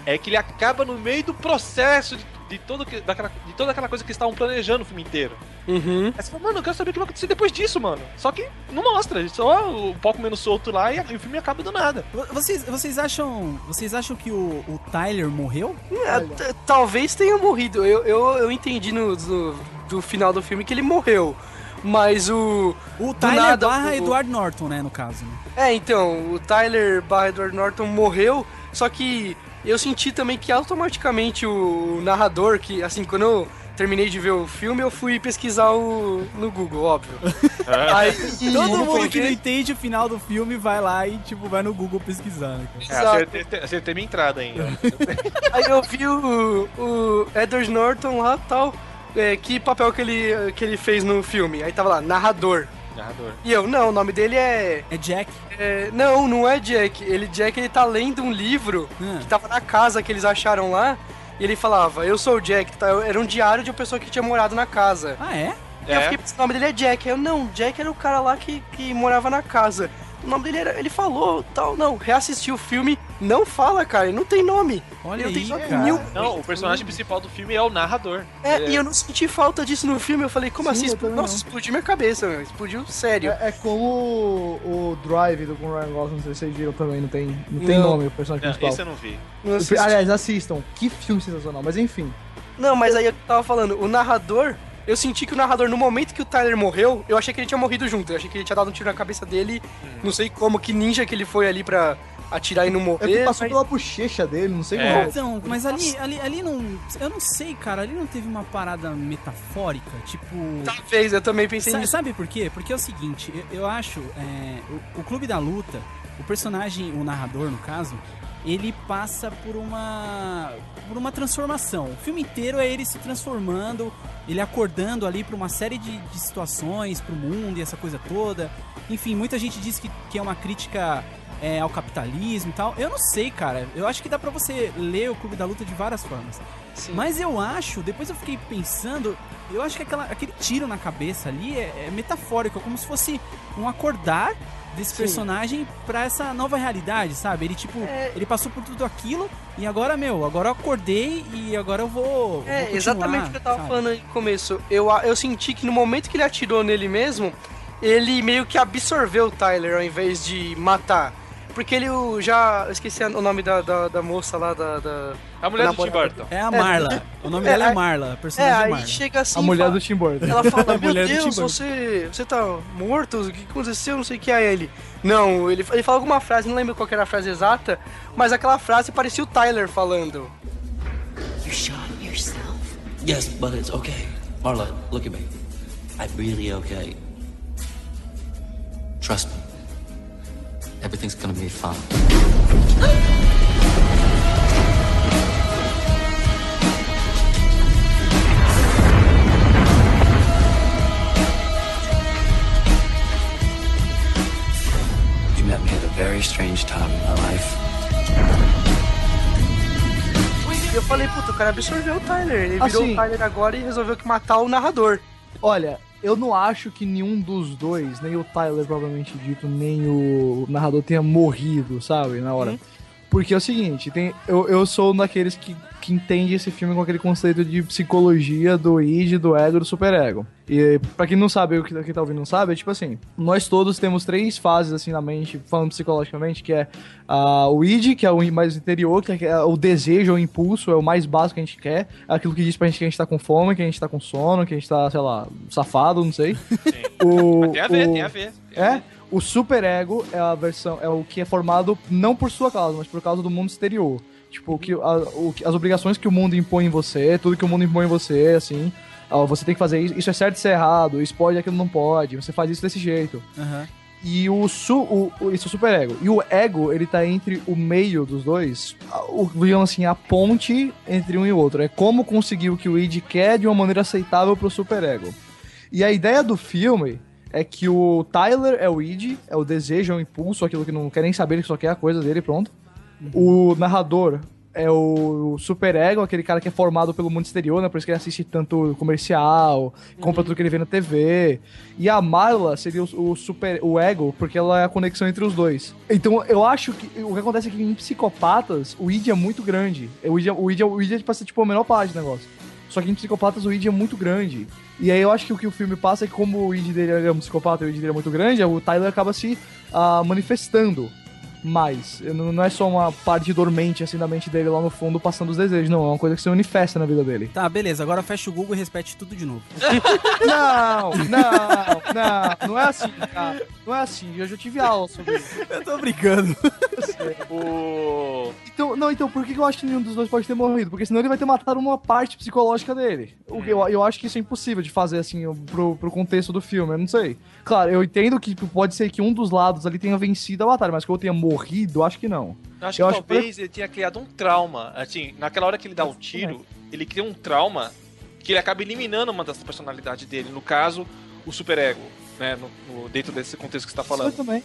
é que ele acaba no meio do processo de, de, todo, que- daquela, de toda aquela coisa que eles estavam planejando o filme inteiro. Uhum. Aí você fala, mano, eu quero saber o que vai acontecer depois disso, mano. Só que não mostra, só o palco menos solto lá e, e o filme acaba do nada. Vo- Vocês, vocês acham, vocês acham que o, o Tyler morreu? É, t- talvez tenha morrido. Eu, eu, eu entendi no, no- do final do filme que ele morreu. Mas o. O Tyler nada, barra o- Edward Norton, né, no caso. É, então, o Tyler barra Edward Norton morreu, só que eu senti também que automaticamente o narrador, que assim, quando eu terminei de ver o filme, eu fui pesquisar o, no Google, óbvio. <laughs> Aí, Todo mundo peguei- que não entende o final do filme vai lá e, tipo, vai no Google pesquisar, né, cara? É, acertei minha entrada ainda. <laughs> Aí eu vi o, o Edward Norton lá tal. é, que papel que ele, que ele fez no filme? Aí tava lá, narrador. Narrador. E eu, não, o nome dele é. É Jack. é, não, não é Jack. Ele, Jack, ele tá lendo um livro Ah. que tava na casa que eles acharam lá. E ele falava, eu sou o Jack. tá? Era um diário de uma pessoa que tinha morado na casa. Ah, é? E eu É. fiquei pensando, o nome dele é Jack. Aí Eu, não, Jack era o cara lá que, que morava na casa. O nome dele era. Ele falou tal. Não, reassisti o filme. Não fala, cara. Ele não tem nome. Olha Ele aí, tem nome Não, o personagem principal do filme é o narrador. É, e eu não senti falta disso no filme. Eu falei, como Sim, assim? Nossa, não. explodiu minha cabeça, meu. Explodiu sério. É, é como o, o Drive do com Ryan Gosling, não sei se vocês viram também, não tem, não tem Não. nome o personagem Não, principal. esse eu não vi. Não. Aliás, assistam. Que filme sensacional, mas enfim. Não, mas aí eu tava falando, o narrador. Eu senti que o narrador, no momento que o Tyler morreu, eu achei que ele tinha morrido junto. Eu achei que ele tinha dado um tiro na cabeça dele. Não sei como, que ninja que ele foi ali pra atirar e não É morrer. que passou mas- pela bochecha dele, não sei É. como. Então, mas ali, ali, ali não. Eu não sei, cara. Ali não teve uma parada metafórica, tipo. Talvez, eu também pensei Sa- nisso. sabe por quê? Porque é o seguinte, eu, eu acho, é, o, o Clube da Luta, o personagem, o narrador no caso, ele passa por uma por uma transformação. O filme inteiro é ele se transformando, ele acordando ali para uma série de, de situações, pro mundo e essa coisa toda. Enfim, muita gente diz que, que é uma crítica é, ao capitalismo e tal. Eu não sei, cara. Eu acho que dá pra você ler o Clube da Luta de várias formas. Sim. Mas eu acho, depois eu fiquei pensando, eu acho que aquela, aquele tiro na cabeça ali é, é metafórico, é como se fosse um acordar desse Sim. personagem pra essa nova realidade, sabe? Ele tipo, É. ele passou por tudo aquilo e agora, meu, agora eu acordei e agora eu vou. vou É, continuar, exatamente o que eu tava sabe? falando aí no começo. Eu, eu senti que no momento que ele atirou nele mesmo, ele meio que absorveu o Tyler ao invés de matar. Porque ele o- já. Eu esqueci o nome da, da, da moça lá, da. da- A mulher do Tim. Burton. É a Marla. O nome É, dela é Marla, a É, personagem aí Marla. chega assim. A mulher fala- do Tim Burton. Ela fala, <laughs> meu mulher do Tim Deus, você, você tá morto? O que aconteceu? Não sei o que é ele. Não, ele, ele fala alguma frase, não lembro qual que era a frase exata, mas aquela frase parecia o Tyler falando. You shot yourself? Yes, but it's okay. Marla, look at me. I'm really okay. Trust me. Everything's gonna be fine. You met me at a very strange time in my life. Eu falei, puta, o cara absorveu o Tyler. Ele virou Assim- o Tyler agora e resolveu que matar o narrador. Olha, eu não acho que nenhum dos dois, nem o Tyler propriamente dito, nem o narrador tenha morrido, sabe, na hora. Porque é o seguinte, tem, eu, eu sou um daqueles que, que entende esse filme com aquele conceito de psicologia do id, do ego do superego. E pra quem não sabe, o que quem tá ouvindo não sabe, é tipo assim, nós todos temos três fases assim na mente, falando psicologicamente, que é ah, o id, que é o mais interior, que é o desejo, o impulso, é o mais básico que a gente quer, é aquilo que diz pra gente que a gente tá com fome, que a gente tá com sono, que a gente tá, sei lá, safado, não sei. O, Tem a ver, o- tem a ver. tem a é, ver. O superego é a versão, é o que é formado não por sua causa, mas por causa do mundo exterior. Tipo, o que, a- o as obrigações que o mundo impõe em você, tudo que o mundo impõe em você, assim. ó, você tem que fazer isso, isso é certo, isso é errado, isso pode, aquilo não pode, você faz isso desse jeito. Aham. E o, su, o, o isso é o superego. E o ego, ele tá entre o meio dos dois, o, digamos assim, a ponte entre um e o outro. É como conseguir o que o id quer de uma maneira aceitável pro superego. E a ideia do filme é que o Tyler é o id, é o desejo, é o impulso, aquilo que não quer nem saber, ele só quer a coisa dele, pronto. O narrador é o superego, aquele cara que é formado pelo mundo exterior, né? Por isso que ele assiste tanto comercial, compra tudo que ele vê na TV. E a Marla seria o, o super o ego, porque ela é a conexão entre os dois. Então eu acho que o que acontece é que em psicopatas o id é muito grande. O id, é- o id, é- o id é tipo, assim, tipo a menor parte do negócio. Só que em psicopatas o id é muito grande. E aí eu acho que o que o filme passa é que como o id dele é um psicopata e o id dele é muito grande, o Tyler acaba se ah, manifestando mais. Não é só uma parte dormente assim da mente dele lá no fundo passando os desejos, não. É uma coisa que se manifesta na vida dele. Tá, beleza. Agora fecha o Google e repete tudo de novo. <laughs> Não, não, não. Não é assim, cara. Não é assim. Eu já tive aula sobre isso. Eu tô brincando. O... Então, não, então, por que eu acho que nenhum dos dois pode ter morrido? Porque senão ele vai ter matado uma parte psicológica dele. O que Eu, eu acho que isso é impossível de fazer, assim, pro, pro contexto do filme, eu não sei. Claro, eu entendo que pode ser que um dos lados ali tenha vencido a batalha, mas que eu tenha morrido, eu acho que não. Eu acho Eu que acho que- talvez ele tenha criado um trauma. Assim, naquela hora que ele dá o tiro, ele cria um trauma que ele acaba eliminando uma das personalidades dele. No caso, o superego, né? No, no- dentro desse contexto que você tá falando. Isso também.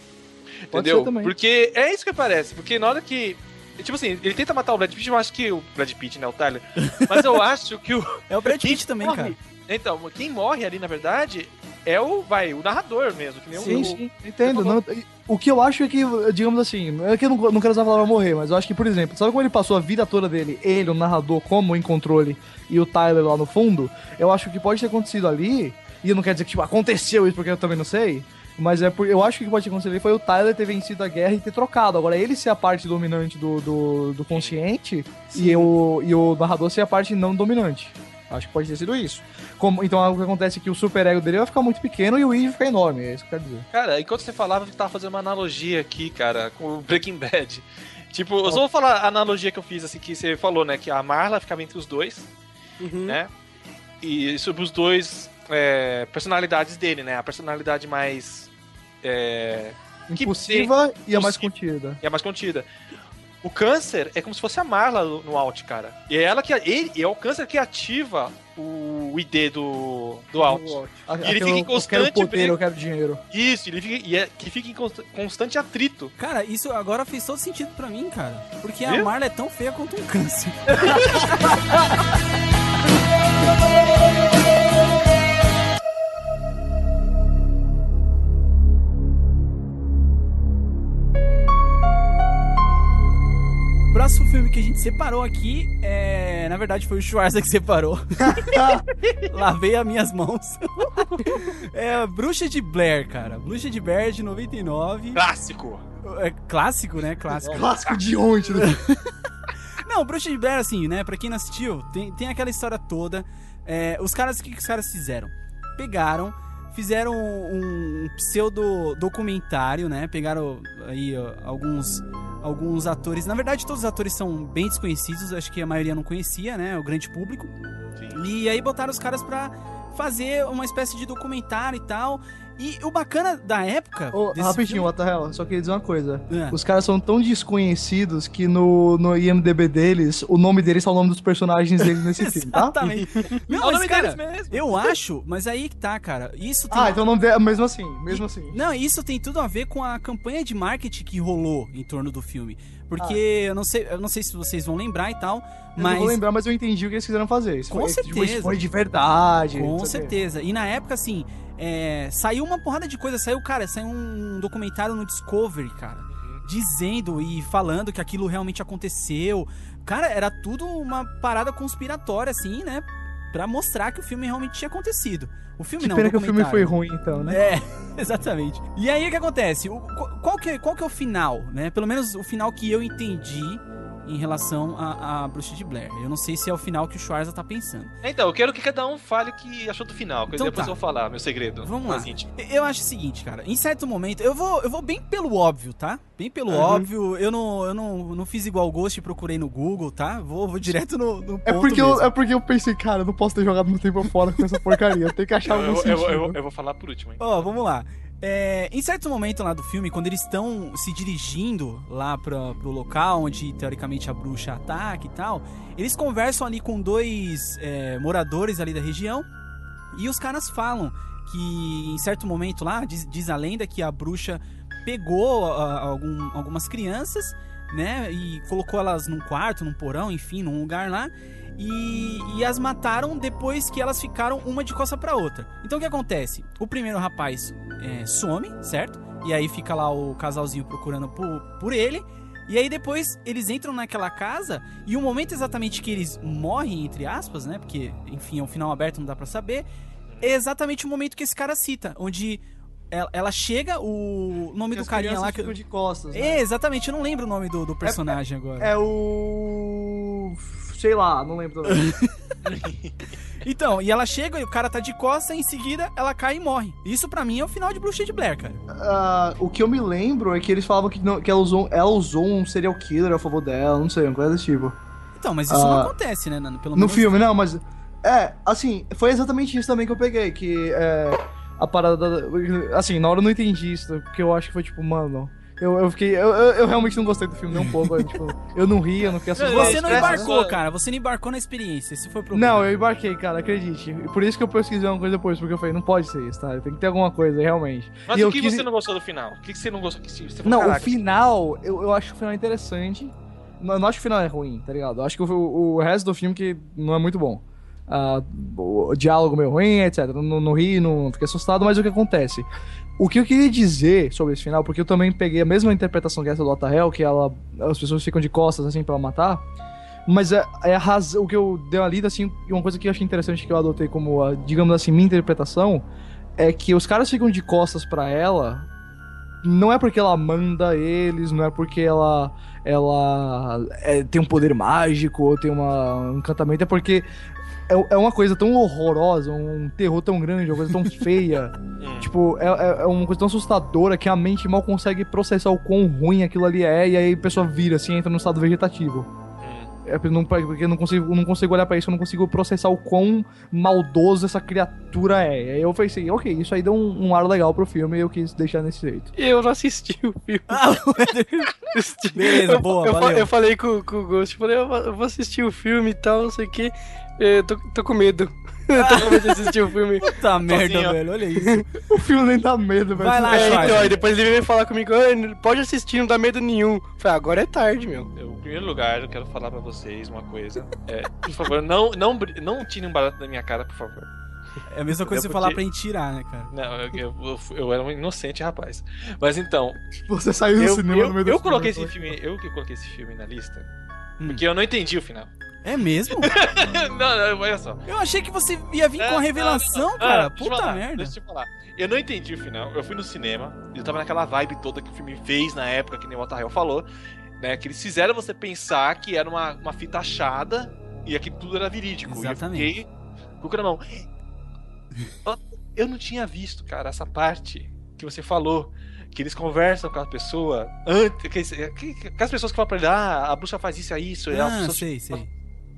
Entendeu? também. Porque é isso que parece. Porque na hora que. Tipo assim, ele tenta matar o Brad Pitt, eu acho que. O Brad Pitt, né? O Tyler. Mas eu <laughs> acho que o. É o Brad Pitt também, morre- cara. Então, quem morre ali, na verdade, é o. Vai, o narrador mesmo. Que nem Sim, o, sim, entendo. Não, o que eu acho é que, digamos assim, é que eu não, não quero usar a palavra morrer, mas eu acho que, por exemplo, sabe como ele passou a vida toda dele, ele, o narrador, como em controle, e o Tyler lá no fundo? Eu acho que pode ter acontecido ali, e eu não quero dizer que tipo, aconteceu isso porque eu também não sei, mas é por, eu acho que o que pode ter acontecido ali foi o Tyler ter vencido a guerra e ter trocado. Agora, ele ser a parte dominante do, do, do consciente e o, e o narrador ser a parte não dominante. Acho que pode ter sido isso. Como, então, o que acontece é que o super ego dele vai ficar muito pequeno e o I vai ficar enorme, é isso que eu quero dizer. Cara, enquanto você falava, eu tava fazendo uma analogia aqui, cara, com o Breaking Bad. Tipo, eu só vou falar a analogia que eu fiz, assim, que você falou, né? Que a Marla ficava entre os dois, Uhum. né? E sobre os dois é, personalidades dele, né? A personalidade mais. É, Que Impulsiva e a mais contida. é a mais contida. O câncer é como se fosse a Marla no, no Alt, cara. E é ela que. Ele, é o câncer que ativa o ID do, do Alt. A- E ele fica em eu constante quero poder, eu quero dinheiro. Isso, ele fica, e é que fica em const- constante atrito. Cara, isso agora fez todo sentido pra mim, cara. Porque a Viu? Marla é tão feia quanto um câncer. <laughs> Próximo filme que a gente separou aqui é. Na verdade, foi o Schwarza que separou. <laughs> Lavei as minhas mãos. é Bruxa de Blair, cara. Bruxa de Blair de 99. Clássico. É clássico, né? Clássico. Clássico de ontem. né? <laughs> Não, Bruxa de Blair, assim, né? Pra quem não assistiu, tem, tem aquela história toda. É, os caras, o que, que os caras fizeram? Pegaram, fizeram um, pseudo documentário, né? Pegaram aí ó, alguns alguns atores. Na verdade, todos os atores são bem desconhecidos. Acho que a maioria não conhecia, né? O grande público. E aí botaram os caras pra fazer uma espécie de documentário e tal. E o bacana da época. Desse rapidinho, filme- Waterhell, só queria dizer uma coisa. É. Os caras são tão desconhecidos que no, no IMDB deles, o nome deles é o nome dos personagens deles <laughs> nesse filme, tá? Exatamente. <laughs> Não, É o mas, nome cara, deles mesmo. eu acho, mas aí que tá, cara. Isso tem. Ah, então o nome dele, mesmo assim, mesmo assim. Não, isso tem tudo a ver com a campanha de marketing que rolou em torno do filme. Porque eu não sei, eu não sei se vocês vão lembrar e tal, Eu mas não vou lembrar, mas eu entendi o que eles quiseram fazer. Isso Com foi, certeza. Tipo, isso foi de verdade. com o certeza. E na época assim, é, saiu uma porrada de coisa, saiu, cara, saiu um documentário no Discovery, cara, dizendo e falando que aquilo realmente aconteceu. Cara, era tudo uma parada conspiratória assim, né? Pra mostrar que o filme realmente tinha acontecido. O filme Que não, pena que o filme foi ruim, então, né? É, <laughs> exatamente. E aí o que acontece? O- qu- qual, que, qual que é o final, né? Pelo menos o final que eu entendi em relação à, à Bruxa de Blair. Eu não sei se é o final que o Schwarza tá pensando. Então, eu quero que cada um fale o que achou do final, que Então depois tá. eu vou falar, meu segredo. Vamos lá. íntimo. Eu acho o seguinte, cara. Em certo momento, eu vou, eu vou bem pelo óbvio, tá? Bem pelo Uhum. óbvio. Eu não, eu não, não fiz igual o Ghost e procurei no Google, tá? Vou, vou direto no, no É porque, eu, mesmo. é porque eu pensei, cara, eu não posso ter jogado meu tempo fora com essa porcaria. Eu tenho que achar Eu, algum eu, sentido. eu, eu, eu vou falar por último, hein? Ó, vamos lá. É, em certo momento lá do filme, quando eles estão se dirigindo lá pra, pro local onde teoricamente a bruxa ataca e tal, eles conversam ali com dois é, moradores ali da região e os caras falam que em certo momento lá, diz, diz a lenda que a bruxa pegou ah, algum- algumas crianças, né, e colocou elas num quarto, num porão, enfim, num lugar lá. E, e as mataram depois que elas ficaram uma de costa pra outra. Então o que acontece? O primeiro rapaz é, some, certo? E aí fica lá o casalzinho procurando por, por ele. E aí depois eles entram naquela casa e o momento exatamente que eles morrem, entre aspas, né? Porque, enfim, é um final aberto, não dá pra saber. É exatamente o momento que esse cara cita, onde ela, ela chega, o nome do As carinha lá que. de costas. né? É, exatamente, eu não lembro o nome do, do personagem agora. É o. Sei lá, não lembro também. <laughs> Então, e ela chega e o cara tá de costa, e em seguida ela cai e morre. Isso pra mim é o final de Bruxa de Blair, cara. Ah, o que eu me lembro é que eles falavam que, não, que ela, usou, ela usou um serial killer a favor dela, não sei, uma coisa desse tipo. Então, mas isso não Ah, acontece, né, Nano? Pelo No menos- filme, não, mas. É, assim, foi exatamente isso também que eu peguei, que é. A parada. da- Assim, na hora eu não entendi isso, porque eu acho que foi tipo, mano. Eu, eu fiquei. Eu, eu, eu realmente não gostei do filme nem um pouco. eu, tipo, eu não ria, eu não fiquei assustado. Você não embarcou, cara. Você não embarcou na experiência. Esse foi o problema. Não, eu embarquei, cara, acredite. E Por isso que eu pesquisei uma coisa depois, porque eu falei, não pode ser isso, tá? Tem que ter alguma coisa, realmente. Mas E o eu que quis- você não gostou do final? O que que você não gostou? Que você falou, Não, o "Caraca, final, eu, eu acho o final interessante. Não, eu não acho que o final é ruim, tá ligado? Eu acho que o, o resto do filme que não é muito bom. O, o diálogo meio ruim, etc. Não, não ri, não fiquei assustado, mas o que acontece? O que eu queria dizer sobre esse final, porque eu também peguei a mesma interpretação que essa do Otahel, que ela, as pessoas ficam de costas assim pra ela matar. Mas é, é a razão, o que eu dei uma lida, assim, e uma coisa que eu achei interessante que eu adotei como, a, digamos assim, minha interpretação, é que os caras ficam de costas pra ela não é porque ela manda eles, não é porque ela ela é, tem um poder mágico ou tem uma, um encantamento, é porque é, é uma coisa tão horrorosa, um terror tão grande, uma coisa tão <laughs> feia. Hum. tipo, é, é- é uma coisa tão assustadora que a mente mal consegue processar o quão ruim aquilo ali é, e aí a pessoa vira assim, entra num estado vegetativo. Hum. É porque não, porque eu não consigo, não consigo olhar pra isso, eu não consigo processar o quão maldoso essa criatura é. Aí eu pensei, ok, isso aí deu um, um ar legal pro filme e eu quis deixar desse jeito. Eu não assisti o filme. Ah, <laughs> Beleza, eu, boa, eu, valeu. eu falei com, com o Ghost, falei, eu vou- eu vou assistir o filme e tal, não sei o que. Tô, tô com medo. <laughs> tô com medo de assistir o filme. Puta merda, Sozinho. velho, olha isso. O filme nem dá medo, velho. Vai lá, É, então, aí depois ele veio falar comigo, "Ah, pode assistir, não dá medo nenhum. Eu Falei, agora é tarde, meu. Eu, em primeiro lugar, eu quero falar pra vocês uma coisa. É, por favor, não, não, não tirem um barato da minha cara, por favor. É a mesma coisa que Eu você falar pra gente tirar, né, cara? Não, eu, eu, eu- eu era um inocente rapaz. Mas então, Você saiu do eu, cinema eu, no meio do eu filme, coloquei né? esse filme. Eu que coloquei esse filme na lista. Hum. Porque eu não entendi o final. É mesmo? <laughs> não, não, olha só. Eu achei que você ia vir com É, a revelação, não, cara. Ah, Puta falar, merda. Deixa eu te falar. Eu não entendi o final. Eu fui no cinema, e eu tava naquela vibe toda que o filme fez na época, que nem o Otarrel falou, né? Que eles fizeram você pensar que era uma, uma fita achada e aquilo tudo era verídico. Exatamente. E eu fiquei com o cu na mão. Ó, Eu não tinha visto, cara, essa parte que você falou. Que eles conversam com a pessoa antes. Que, que, que as pessoas que falam pra ele, ah, a bruxa faz isso, é isso. as Ah, sei, sei.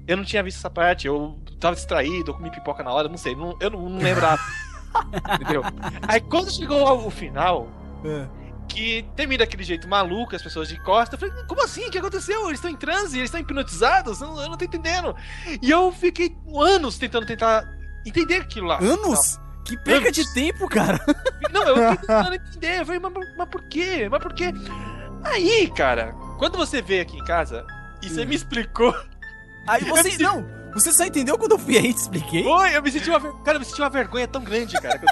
Eu não tinha visto essa parte, eu tava distraído, eu comi pipoca na hora, não sei, não- eu não, não lembrava. <laughs> Entendeu? Aí quando chegou ao final, É. que termina daquele jeito maluco, as pessoas de costa, eu falei, como assim? O que aconteceu? Eles estão em transe, eles estão hipnotizados? Eu não, eu não tô entendendo. E eu fiquei anos tentando tentar entender aquilo lá. Anos? Que perca de Anos. tempo, cara. <laughs> Não, eu fiquei tentando entender. Eu falei, mas, mas por quê? Mas por quê? Aí, cara, quando você veio aqui em casa e você me explicou Aí você. Não, você só entendeu quando eu fui aí e te expliquei? Oi, eu me senti uma ver... Cara, eu me senti uma vergonha tão grande, cara. Que eu.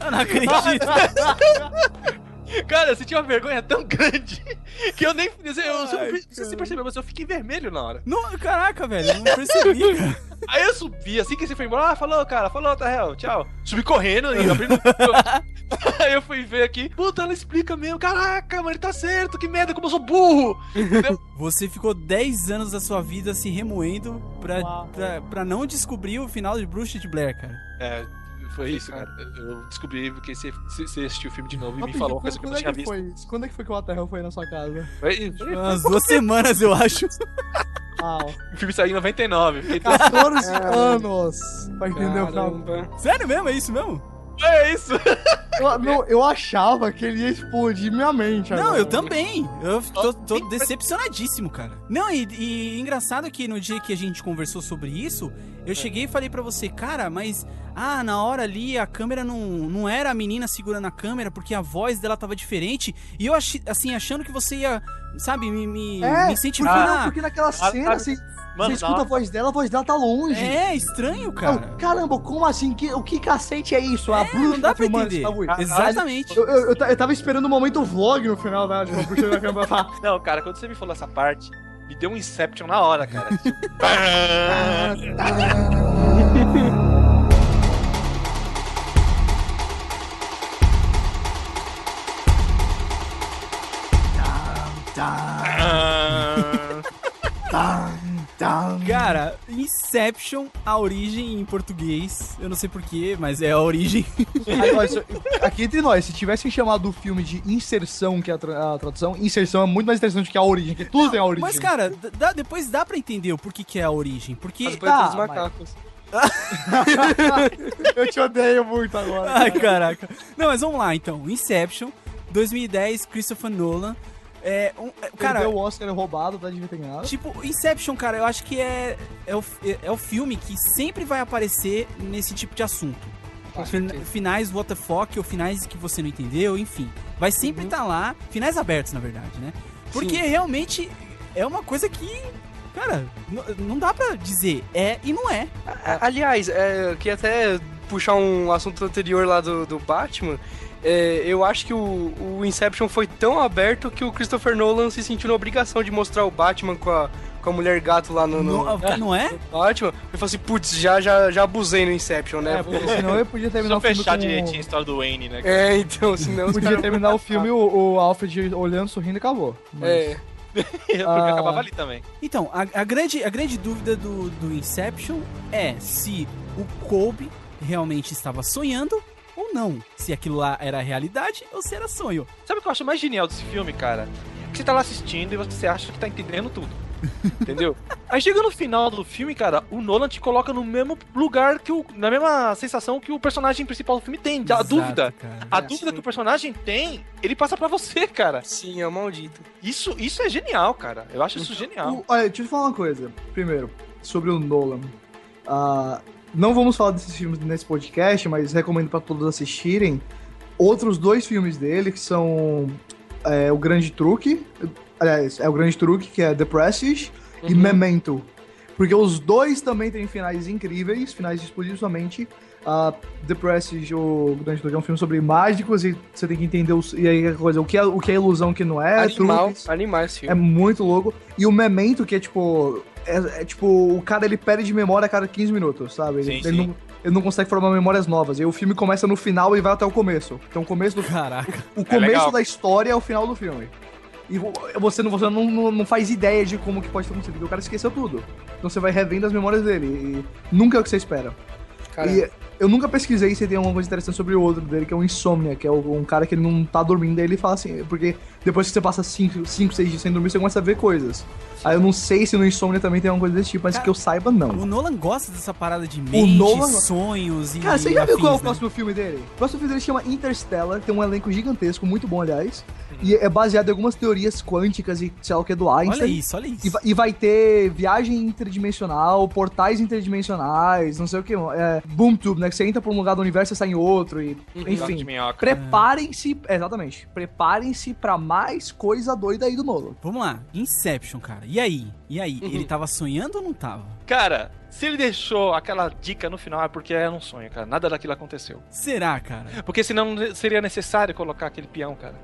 <laughs> Eu não acredito. <laughs> Cara, eu senti uma vergonha tão grande que eu nem. Eu, eu, Ai, não sei se cara. você percebeu, mas eu fiquei vermelho na hora. Não, caraca, velho, eu não percebi. <laughs> Aí eu subi, assim que você foi embora, ah, falou, cara, falou, Tarrel, tchau. Subi correndo e abrindo. <laughs> <laughs> Aí eu fui ver aqui, puta, ela explica mesmo, caraca, mas ele tá certo, que merda, como eu sou burro. Entendeu? Você ficou 10 anos da sua vida se remoendo pra, Uau. pra, pra não descobrir o final de Bruxa de Blair, cara. É, foi isso, cara. Eu descobri porque você, você assistiu o filme de novo e me Rapidinho, falou uma coisa que eu quando, não é tinha que visto. foi isso? Quando é que foi que o Waterhell foi na sua casa? Foi, foi, Umas duas semanas, eu acho. Ah, o filme saiu em 99. Fiquei 14 anos pra entender o final. Sério mesmo? É isso mesmo? É isso! <laughs> Eu, não, eu achava que ele ia explodir minha mente. Não, agora. eu também. Eu tô, tô decepcionadíssimo, cara. Não, e, e engraçado que no dia que a gente conversou sobre isso, eu cheguei e falei pra você, cara, mas. Ah, na hora ali a câmera não, não era a menina segurando a câmera porque a voz dela tava diferente. E eu achei, assim, achando que você ia, sabe, me, me, É, me porque, não, porque naquela cena, ah, assim, Mano, você escuta a voz dela, a voz dela tá longe. É, estranho, cara. Não, caramba, como assim? Que, o que cacete é isso? a bruxa não dá pra entender. esse bagulho. Exatamente. Eu, eu, eu ta- eu tava esperando o momento vlog no final, né? Tipo, a bruxa da falar. Não, cara, quando você me falou essa parte, me deu um Inception na hora, cara. <laughs> <laughs> <laughs> Cara, Inception, a origem em português. Eu não sei porquê, mas é a origem. <laughs> Aqui entre nós, se tivessem chamado o filme de inserção, que é a, tra- a tradução, inserção é muito mais interessante que a origem, que tudo tem a origem. Mas, cara, dá- depois dá pra entender o porquê que é a origem. Porque. As plantas Tá, dos macacos. <laughs> eu te odeio muito agora. Ai, caraca. Não, mas vamos lá então. Inception, 2010, Christopher Nolan. É, um, é, Cara, o Oscar é roubado, tá devia ter ganhado. tipo, Inception, cara, eu acho que é, é, o, é, o filme que sempre vai aparecer nesse tipo de assunto. Fin- finais what the fuck, ou finais que você não entendeu, enfim. Vai sempre estar lá, finais abertos, na verdade, né? Porque realmente é uma coisa que, cara, não dá pra dizer é e não é. Aliás, é, eu queria até puxar um assunto anterior lá do, do Batman. É, eu acho que o, o Inception foi tão aberto que o Christopher Nolan se sentiu na obrigação de mostrar o Batman com a, com a mulher gato lá no, no Não, não é? <laughs> Batman. Ele falou assim, putz, já, já, já abusei no Inception, né? É, porque senão eu podia terminar Só o filme fechar com... direitinho a história do Wayne, né? É, então, senão <laughs> Podia terminar o filme o, o Alfred olhando, sorrindo e acabou. Mas- É, <laughs> Porque Ah. acabava ali também. Então, a, a grande, a grande dúvida do, do Inception é se o Colby realmente estava sonhando ou não. Se aquilo lá era realidade ou se era sonho. Sabe o que eu acho mais genial desse filme, cara? que você tá lá assistindo e você acha que tá entendendo tudo. <laughs> Entendeu? Aí chega no final do filme, cara, o Nolan te coloca no mesmo lugar que o. na mesma sensação que o personagem principal do filme tem. A Exato, dúvida. cara. A É, dúvida sim. que o personagem tem, ele passa pra você, cara. Sim, é o maldito. Isso, isso é genial, cara. Eu acho isso genial. O- olha, deixa eu te falar uma coisa. Primeiro, sobre o Nolan. Ah, não vamos falar desses filmes nesse podcast, mas recomendo pra todos assistirem. Outros dois filmes dele, que são é, O Grande Truque. Aliás, é O Grande Truque, que é The Prestige, e Uhum. Memento. Porque os dois também têm finais incríveis, finais exclusivamente. Ah, The Prestige, o Grande Truque, é um filme sobre mágicos e você tem que entender os, e aí, a coisa, o, que é, o que é ilusão, o que não é. animal, truques. animal esse É filme. muito louco. E o Memento, que é tipo. É, é tipo, o cara ele perde memória a cada 15 minutos, sabe? Ele, Sim, ele sim. Não, ele não consegue formar memórias novas. E o filme começa no final e vai até o começo. Então o começo do. Caraca. O começo legal. da história é o final do filme. E vo- você, não, você não, não, não faz ideia de como que pode ter acontecido, porque o cara esqueceu tudo. Então você vai revendo as memórias dele. E nunca é o que você espera. Cara, E eu nunca pesquisei se tem alguma coisa interessante sobre o outro dele, que é o Insomnia, que é um cara que ele não tá dormindo, aí ele fala assim, porque depois que você passa 5, 6 dias sem dormir, você começa a ver coisas. Aí eu não sei se no Insomnia também tem alguma coisa desse tipo, mas Cara, que eu saiba, não. O Nolan gosta dessa parada de mente, Nolan- sonhos e. Cara, você já viu qual é o né? próximo filme dele? O próximo filme dele chama Interstellar, tem um elenco gigantesco, muito bom, aliás. E é baseado em algumas teorias quânticas e sei lá o que é do Einstein. Olha isso, olha isso. E, e vai ter viagem interdimensional, portais interdimensionais, não sei o que. É, boom tube, né? Que você entra pra um lugar do universo e sai em outro. E, Gato enfim. Preparem-se. Exatamente. Preparem-se pra mais coisa doida aí do Nolan. Vamos lá, Inception, cara. E aí? E aí? Uhum. Ele tava sonhando ou não tava? Cara, se ele deixou aquela dica no final é porque era um sonho, cara. Nada daquilo aconteceu. Será, cara? Porque senão seria necessário colocar aquele peão, cara.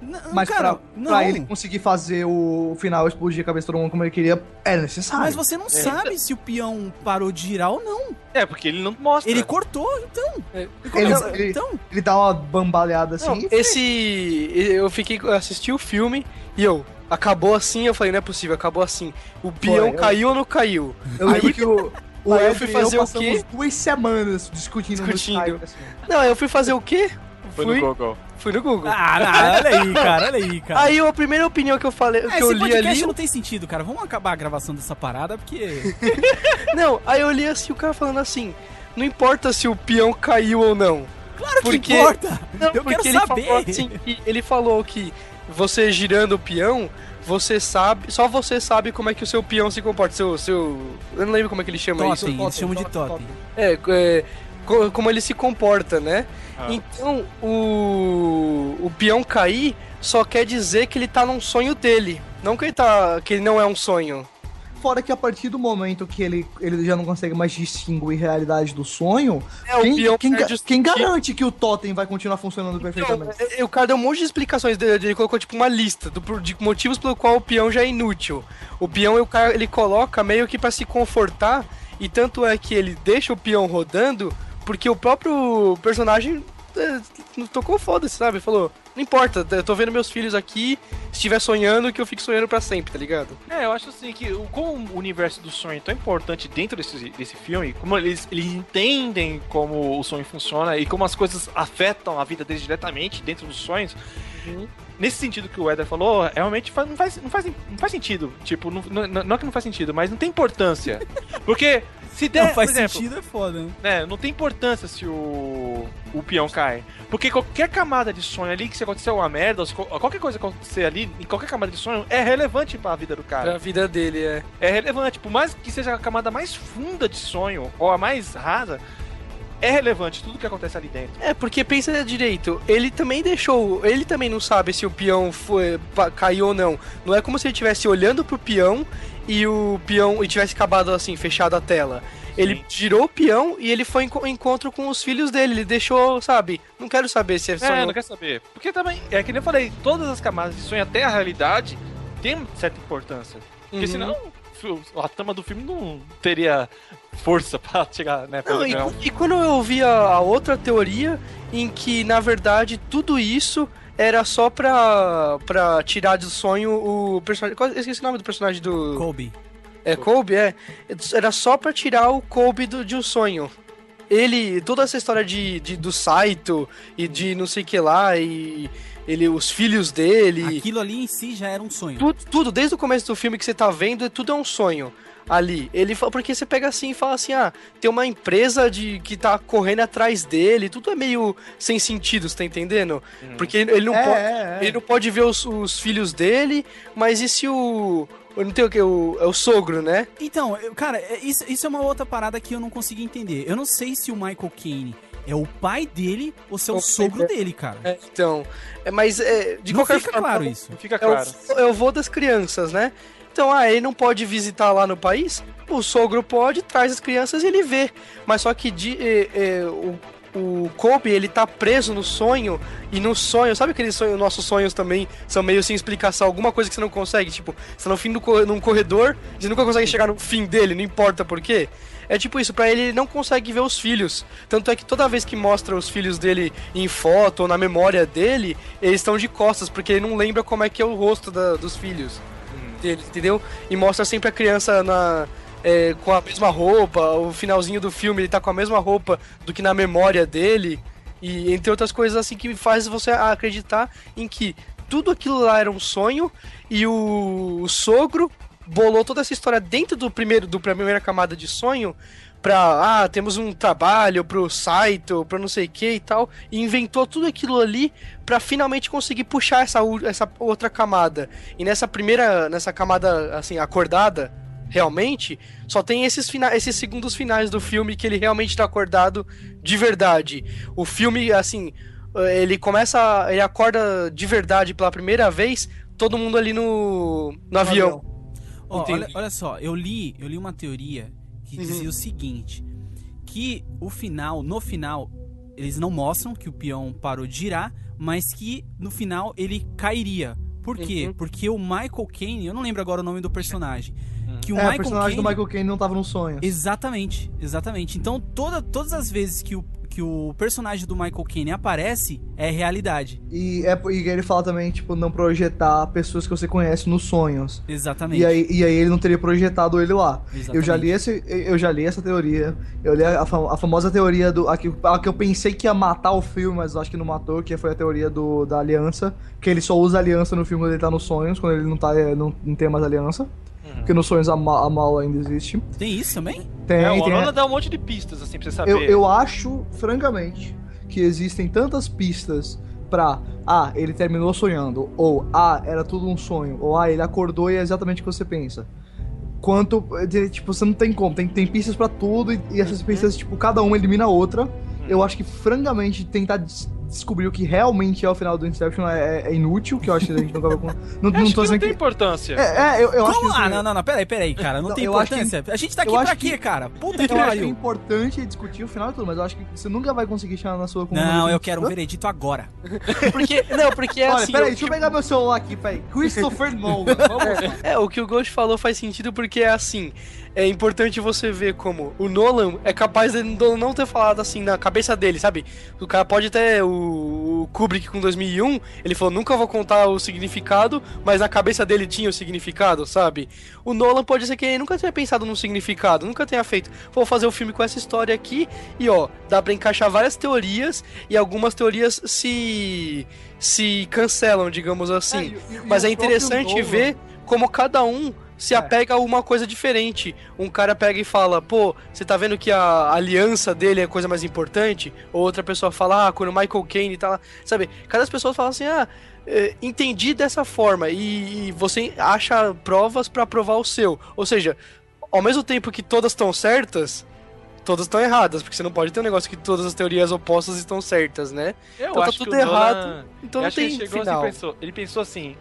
N- Mas cara, pra, não. pra ele conseguir fazer o final explodir a cabeça de todo mundo como ele queria, é necessário. Mas você não sabe se o peão parou de girar ou não. É, porque ele não mostra. Ele cortou, então. É. Ele, Ele- então. Ele dá uma bambaleada assim. Não, esse. Eu fiquei. Eu assisti o filme e eu. Acabou assim, eu falei, não é possível, acabou assim. O peão eu- caiu ou não caiu? Eu lembro que o. O <laughs> Aí eu fui fazer o passamos quê? duas semanas discutindo, Discutindo. no Skype, assim. Não, eu fui fazer o quê? Foi fui, no Google. Fui no Google. Ah, não, olha aí, cara, olha aí, cara. Aí a primeira opinião que eu falei, Ah, que eu esse li podcast ali. não tem sentido, cara. Vamos acabar a gravação dessa parada, porque. <laughs> Não, aí eu li assim o cara falando assim: não importa se o peão caiu ou não. Claro que Porque- importa! Não, Eu quero ele saber! Falou assim, que- ele falou que você girando o peão, você sabe. Só você sabe como é que o seu peão se comporta. Seu. seu eu não lembro como é que ele chama isso. Totem, eles chamam de totem. É, é, como ele se comporta, né? Ah. Então, o, o peão cair só quer dizer que ele tá num sonho dele. Não que ele, tá, que ele não é um sonho. Fora que a partir do momento que ele, ele já não consegue mais distinguir realidade do sonho, É, o quem, quem, ga- quem garante que o totem vai continuar funcionando perfeitamente? Então, é- o cara deu um monte de explicações, de- de- ele colocou tipo uma lista do, de motivos pelo qual o peão já é inútil. O peão o cara, ele coloca meio que pra se confortar, e tanto é que ele deixa o peão rodando, porque o próprio personagem é, não tocou foda-se, sabe? Falou, não importa, eu tô vendo meus filhos aqui, se estiver sonhando, que eu fico sonhando pra sempre, tá ligado? É, eu acho assim que como o universo do sonho é tão importante dentro desse, desse filme, como eles, eles entendem como o sonho funciona e como as coisas afetam a vida deles diretamente dentro dos sonhos. Nesse sentido que o Eder falou, realmente faz- não, faz, não, faz, não faz sentido. Tipo, não, não, não é que não faz sentido, mas não tem importância. <laughs> Porque se der, Não faz exemplo, sentido, é foda, né? né, não tem importância se o, o peão cai. Porque qualquer camada de sonho ali que se acontecer uma merda, ou qualquer coisa acontecer ali, em qualquer camada de sonho, é relevante pra vida do cara. Pra vida dele, é. É relevante. Por mais que seja a camada mais funda de sonho, ou a mais rasa, é relevante tudo que acontece ali dentro. É, porque pensa direito, ele também deixou. Ele também não sabe se o peão foi, caiu ou não. Não é como se ele estivesse olhando pro peão e o peão e tivesse acabado assim, fechado a tela. Ele Sim. girou o peão e ele foi em co- encontro com os filhos dele. Ele deixou, sabe? Não quero saber se é É, sonho. não quer saber. Porque também, é que nem eu falei, todas as camadas de sonho até a realidade tem certa importância. Porque Uhum. senão a trama do filme não teria força <laughs> pra chegar, né? pra Não, e, e quando eu vi a, a outra teoria em que, na verdade, tudo isso era só pra, pra tirar do sonho o personagem. qual- Eu esqueci o nome do personagem do. Kobe. É Kobe, é. Era só pra tirar o Kobe do, de um sonho. Ele, toda essa história de, de do Saito e de não sei o que lá e ele, os filhos dele. Aquilo ali em si já era um sonho. Tudo, tudo, desde o começo do filme que você tá vendo, tudo é um sonho ali. Ele fala, porque você pega assim e fala assim: ah, tem uma empresa de que tá correndo atrás dele, tudo é meio sem sentido, você tá entendendo? Porque ele não, É, pode, é, é. ele não pode ver os, os filhos dele, mas e se o. eu Não tem o que? O, é o sogro, né? Então, eu- cara, é- isso, isso é uma outra parada que eu não consegui entender. Eu não sei se o Michael Caine é o pai dele ou se é o sogro dele. dele, cara. É, então. É, mas é, de não qualquer fica forma. claro isso. Não fica É claro. o, é o vô das crianças, né? Então, ah, ele não pode visitar lá no país? O sogro pode, traz as crianças e ele vê. Mas só que de, é, é, o, o Kobe, ele tá preso no sonho, e no sonho, sabe aqueles sonhos, nossos sonhos também são meio sem explicação, alguma coisa que você não consegue, tipo, você tá no fim do num corredor, você nunca consegue chegar no fim dele, não importa por quê. É tipo isso, pra ele ele não consegue ver os filhos. Tanto é que toda vez que mostra os filhos dele em foto ou na memória dele, eles estão de costas, porque ele não lembra como é que é o rosto da- dos filhos dele, entendeu? E mostra sempre a criança na. é, com a mesma roupa, o finalzinho do filme ele tá com a mesma roupa do que na memória dele, e entre outras coisas assim que faz você acreditar em que tudo aquilo lá era um sonho e o, o sogro bolou toda essa história dentro do primeiro do primeira camada de sonho pra, ah, temos um trabalho pro Saito, pra não sei o que e tal, e inventou tudo aquilo ali pra finalmente conseguir puxar essa, essa outra camada. E nessa primeira, nessa camada, assim, acordada, realmente, só tem esses, fina esses segundos finais do filme que ele realmente tá acordado de verdade. O filme, assim, eh, ele começa, ele acorda de verdade pela primeira vez, todo mundo ali no, no avião. Ó, Entendi. olha, olha só, eu li, eu li uma teoria que Uhum. dizia o seguinte: que o final, no final, eles não mostram que o peão parou de girar, mas que no final ele cairia. Por quê? Uhum. Porque o Michael Caine, eu não lembro agora o nome do personagem, que o é, Michael o personagem Caine, do Michael Caine não tava no sonho. Exatamente, exatamente. Então, toda, todas as vezes que o, que o personagem do Michael Caine aparece, é realidade. E, é, e ele fala também, tipo, não projetar pessoas que você conhece nos sonhos. Exatamente. E aí, e aí ele não teria projetado ele lá. Exatamente. Eu já li esse, eu já li essa teoria. Eu li a, a famosa teoria do a que, a que eu pensei que ia matar o filme, mas acho que não matou, que foi a teoria do, da aliança, que ele só usa aliança no filme quando ele tá nos sonhos, quando ele não tá é, não, não tem mais aliança. Porque nos sonhos a, ma a mala ainda existe. Tem isso também? Tem, É, o tem. Alana dá um monte de pistas, assim, pra você saber. Eu, eu acho, francamente, que existem tantas pistas pra ah, ele terminou sonhando, ou ah, era tudo um sonho, ou ah, ele acordou e é exatamente o que você pensa. Quanto, de- tipo, você não tem como, tem, tem pistas pra tudo e, e essas pistas, tipo, cada uma elimina a outra. Eu acho que, francamente, tentar des- descobrir o que realmente é o final do Inception é, é inútil, que eu acho que a gente nunca vai. Não, Eu não tô que não tem que. importância. É, é, eu, eu acho que. Como? Ah, isso- não, não, não, peraí, peraí, cara. Não, Não, tem eu acho que- importância. A gente tá aqui eu pra acho quê, que- cara? Puta que Eu acho que é pariu. importante discutir o final e tudo, mas eu acho que você nunca vai conseguir chegar na sua Não, conclusão eu quero um veredito agora. <laughs> Porque, não, porque é Olha, assim. peraí, o deixa eu pegar meu celular aqui, peraí. Christopher Nolan, <laughs> vamos. É, o que o Ghost falou faz sentido porque é assim. É importante você ver como o Nolan é capaz de não não ter falado assim na cabeça dele, sabe? O cara pode ter o, o Kubrick com 2001, ele falou nunca vou contar o significado, mas na cabeça dele tinha o significado, sabe? O Nolan pode ser que ele nunca tenha pensado num significado, nunca tenha feito. Vou fazer o filme com essa história aqui e ó, dá pra encaixar várias teorias e algumas teorias se se cancelam, digamos assim. É, e- e- Mas é interessante ver como cada um se É. apega a uma coisa diferente. Um cara pega e fala, pô, você tá vendo que a aliança dele é a coisa mais importante? Ou outra pessoa fala, ah, quando o Michael Caine tá lá. Sabe? Cada pessoa fala assim, ah, eh, entendi dessa forma. E, você acha provas pra provar o seu. Ou seja, ao mesmo tempo que todas estão certas. Todas estão erradas, porque você não pode ter um negócio que todas as teorias opostas estão certas, né? Eu Então tá acho tudo que o Nolan- errado, Então não que ele tem chegou final. assim pensou. Ele pensou assim.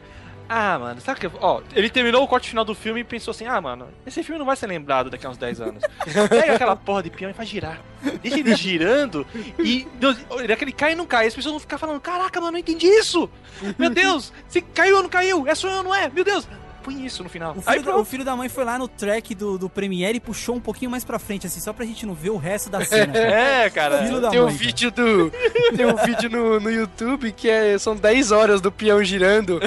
Ah, mano, sabe que. Ó, ele terminou o corte final do filme e pensou assim: ah, mano, esse filme não vai ser lembrado daqui a uns 10 anos. <laughs> Pega aquela porra de peão e faz girar. Deixa ele girando e. Deus, ele cai e não cai. As pessoas vão ficar falando: caraca, mano, não entendi isso! Meu Deus, se caiu ou não caiu? É sonho ou não é? Meu Deus! Põe isso no final. O Aí filho, da, o filho da mãe foi lá no track do, do Premiere e puxou um pouquinho mais pra frente, assim, só pra gente não ver o resto da cena. cara. <laughs> É, cara. Filho da Tem um mãe, cara. vídeo do. Tem um vídeo no, no YouTube que é, são 10 horas do peão girando.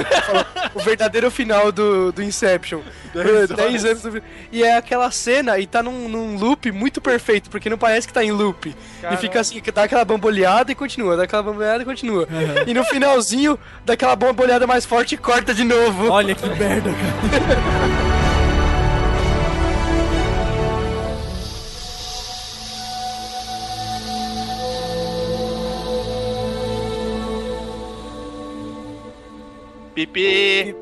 o verdadeiro final do, do Inception. 10 anos do, E é aquela cena e tá num, num loop muito perfeito, porque não parece que tá em loop. E fica assim, que dá aquela bamboleada e continua, dá aquela bamboleada e continua. E no finalzinho, dá aquela bamboleada mais forte e corta de novo. Olha que merda, cara. Pipi. <laughs>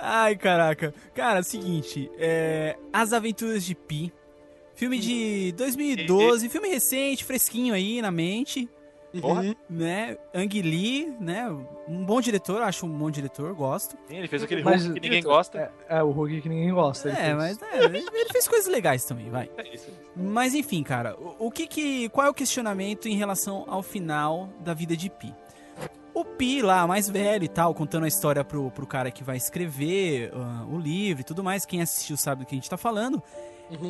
Ai, caraca. Cara, seguinte, é... As Aventuras de Pi. Filme de 2012, filme recente, fresquinho aí na mente, Porra. né? Ang Lee, né? Um bom diretor, acho um bom diretor, gosto. Ele fez aquele Mas- Hulk que ninguém gosta. É, é o Hulk que ninguém gosta. É, mas é, ele fez coisas legais também, vai. É isso. Mas enfim, cara, o, o que que. Qual é o questionamento em relação ao final da vida de Pi? O Pi lá, mais velho e tal, contando a história pro, pro cara que vai escrever ah, o livro e tudo mais, quem assistiu sabe do que a gente tá falando.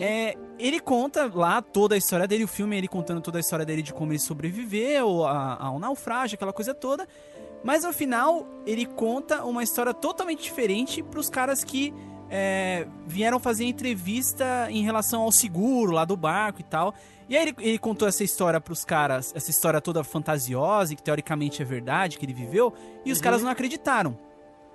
É, ele conta lá toda a história dele, o filme ele contando toda a história dele de como ele sobreviveu a- ao naufrágio, aquela coisa toda. Mas no final, ele conta uma história totalmente diferente pros caras que é, vieram fazer entrevista em relação ao seguro lá do barco e tal. E aí ele, ele contou essa história pros caras, essa história toda fantasiosa e que teoricamente é verdade, que ele viveu, e os caras não acreditaram.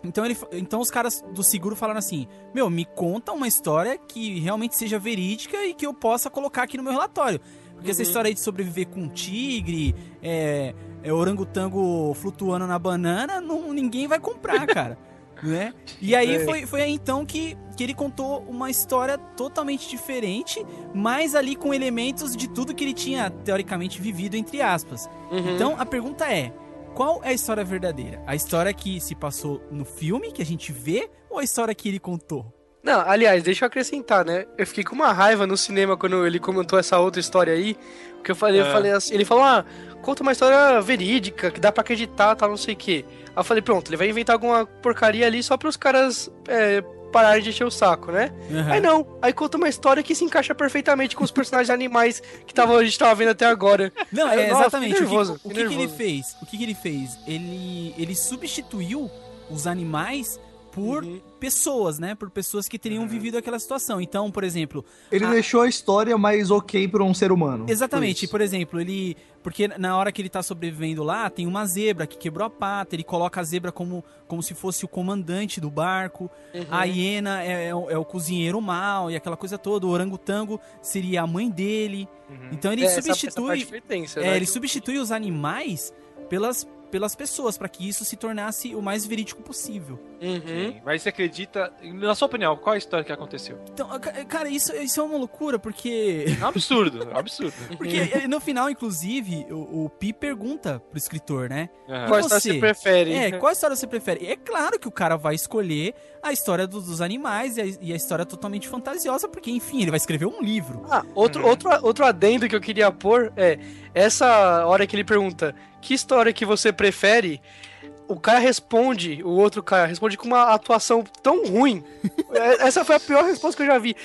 Então, ele, então os caras do seguro falaram assim: Meu, me conta uma história que realmente seja verídica e que eu possa colocar aqui no meu relatório. Porque essa história aí de sobreviver com um tigre, é, é orangotango flutuando na banana, não, ninguém vai comprar, <laughs> cara. né? E aí foi, foi aí então que, que ele contou uma história totalmente diferente, mas ali com elementos de tudo que ele tinha teoricamente vivido, entre aspas. Uhum. Então a pergunta é: qual é a história verdadeira? A história que se passou no filme, que a gente vê, ou a história que ele contou? Não, aliás, deixa eu acrescentar, né? Eu fiquei com uma raiva no cinema quando ele comentou essa outra história aí. Porque eu falei, eu É. falei assim, ele falou, ah, conta uma história verídica, que dá pra acreditar, tal, não sei o quê. Aí eu falei, pronto, ele vai inventar alguma porcaria ali só pros caras é, pararem de encher o saco, né? Aí não, aí conta uma história que se encaixa perfeitamente com os personagens animais que tava, a gente tava vendo até agora. Não, é nossa, exatamente. O que- nervoso, o que, fiquei que ele fez? O que, que ele fez? Ele, ele substituiu os animais por Uhum. pessoas, né? Por pessoas que teriam vivido aquela situação. Então, por exemplo, Ele Ah. deixou a história mais ok pra um ser humano. Exatamente, por exemplo, ele. Porque na hora que ele tá sobrevivendo lá, tem uma zebra que quebrou a pata, ele coloca a zebra como, como se fosse o comandante do barco, a hiena é, é o, é o cozinheiro mal e aquela coisa toda, o orangotango seria a mãe dele. Então ele É, essa- essa substitui. foi tensa, é, né? ele substitui os animais pelas, pelas pessoas, para que isso se tornasse o mais verídico possível. Uhum. Sim, Mas você acredita. Na sua opinião, qual é a história que aconteceu? Então, ca- cara, isso, isso é uma loucura, porque. É um absurdo, é um absurdo. <laughs> Porque eh, no final, inclusive, o, o Pi pergunta pro escritor, né? Aham. Qual E história você? você prefere? É, qual história você prefere? É claro que o cara vai escolher a história dos, dos animais e a, e a história totalmente fantasiosa, porque, enfim, ele vai escrever um livro. Ah, outro, outro, outro adendo que eu queria pôr é essa hora que ele pergunta que história que você prefere, o cara responde, o outro cara responde com uma atuação tão ruim. <laughs> É, Essa foi a pior resposta que eu já vi.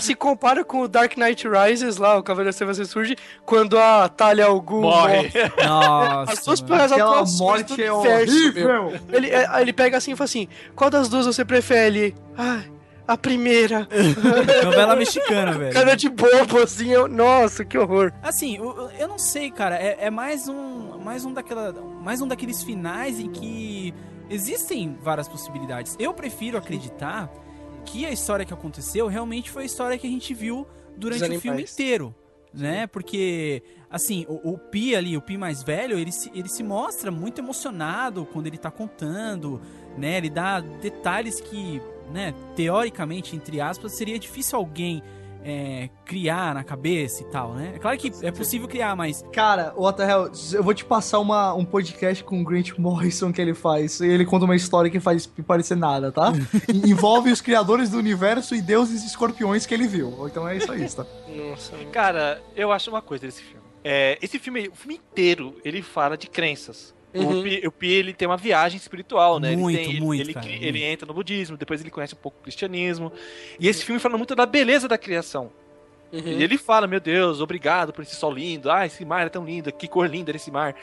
Se compara com o Dark Knight Rises lá, o Cavaleiro das Trevas ressurge, quando a Talia al Ghul Morre. <laughs> Nossa. As duas piores Aquela atuações morte é horrível. Ele, é, ele pega assim e fala assim: qual das duas você prefere? Ah, a primeira. <laughs> Novela mexicana, velho. Cara de bobo, assim, eu, nossa, que horror. Assim, eu, eu- não sei, cara. É, é mais um, mais um daquela, mais um daqueles finais em que existem várias possibilidades. Eu prefiro acreditar que a história que aconteceu realmente foi a história que a gente viu durante o filme inteiro, né? Porque assim, o, o Pi ali, o Pi mais velho, ele se, ele se mostra muito emocionado quando ele tá contando, né? Ele dá detalhes que, né, teoricamente, entre aspas, seria difícil alguém é, criar na cabeça e tal, né? É claro que é possível criar, mas Cara, What the hell, eu vou te passar uma, um podcast com o Grant Morrison que ele faz. E ele conta uma história que faz parecer nada, tá? <laughs> Envolve os criadores do universo e deuses e escorpiões que ele viu. Então é isso aí, tá? Nossa, Cara, eu acho uma coisa desse filme. É, esse filme, o filme inteiro, ele fala de crenças. Uhum. O, Pi, o Pi, ele tem uma viagem espiritual, né? Muito, ele tem, muito, ele, ele, muito. entra no budismo, depois ele conhece um pouco o cristianismo. E esse filme fala muito da beleza da criação. Uhum. E ele fala, meu Deus, obrigado por esse sol lindo. Ah, esse mar é tão lindo, que cor linda esse mar.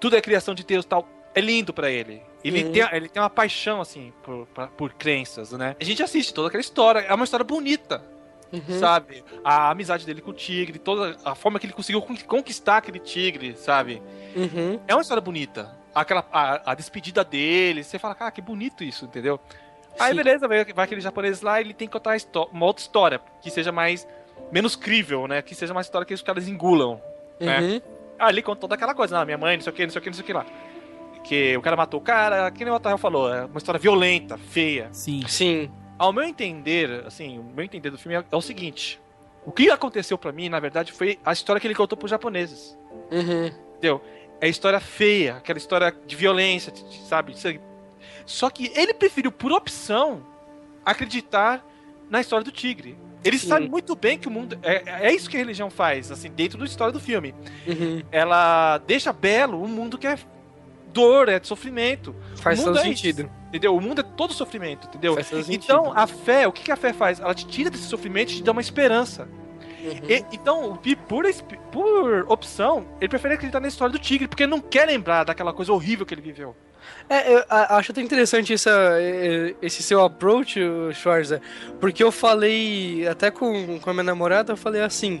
Tudo é criação de Deus tal. É lindo pra ele. Ele, Uhum. tem, ele tem uma paixão, assim, por, por crenças, né? A gente assiste toda aquela história. É uma história bonita, Uhum. sabe? A amizade dele com o tigre, toda a forma que ele conseguiu con- conquistar aquele tigre, sabe? Uhum. É uma história bonita. Aquela, a, a despedida dele, você fala, cara, que bonito isso, entendeu? Aí Sim. beleza, vai, vai aquele japonês lá, ele tem que contar uma outra história, que seja mais. menos crível, né? Que seja uma história que os caras engulam. né? Uhum. Ah, ele contou toda aquela coisa, ah, minha mãe, não sei o que, não sei o que, não sei o que lá. Que o cara matou o cara, que nem o Otael falou, é uma história violenta, feia. Sim. Sim. Ao meu entender, assim, o meu entender do filme é, é o seguinte: o que aconteceu pra mim, na verdade, foi a história que ele contou pros japoneses. Uhum. Entendeu? É história feia, aquela história de violência, sabe? Só que ele preferiu, por opção, acreditar na história do tigre. Ele Sim. sabe muito bem que o mundo. É, é isso que a religião faz, assim, dentro da história do filme. Uhum. Ela deixa belo um mundo que é dor, é de sofrimento. Faz todo é sentido. isso, entendeu? O mundo é todo sofrimento, entendeu? Faz todo sentido. Então, a fé, o que a fé faz? Ela te tira desse sofrimento e te dá uma esperança. Uhum. E- então, o Pi, por, por opção, ele prefere acreditar na história do tigre, porque não quer lembrar daquela coisa horrível que ele viveu. É, eu acho até interessante essa, esse seu approach, o Schwarza, porque eu falei, até com, com a minha namorada, eu falei assim,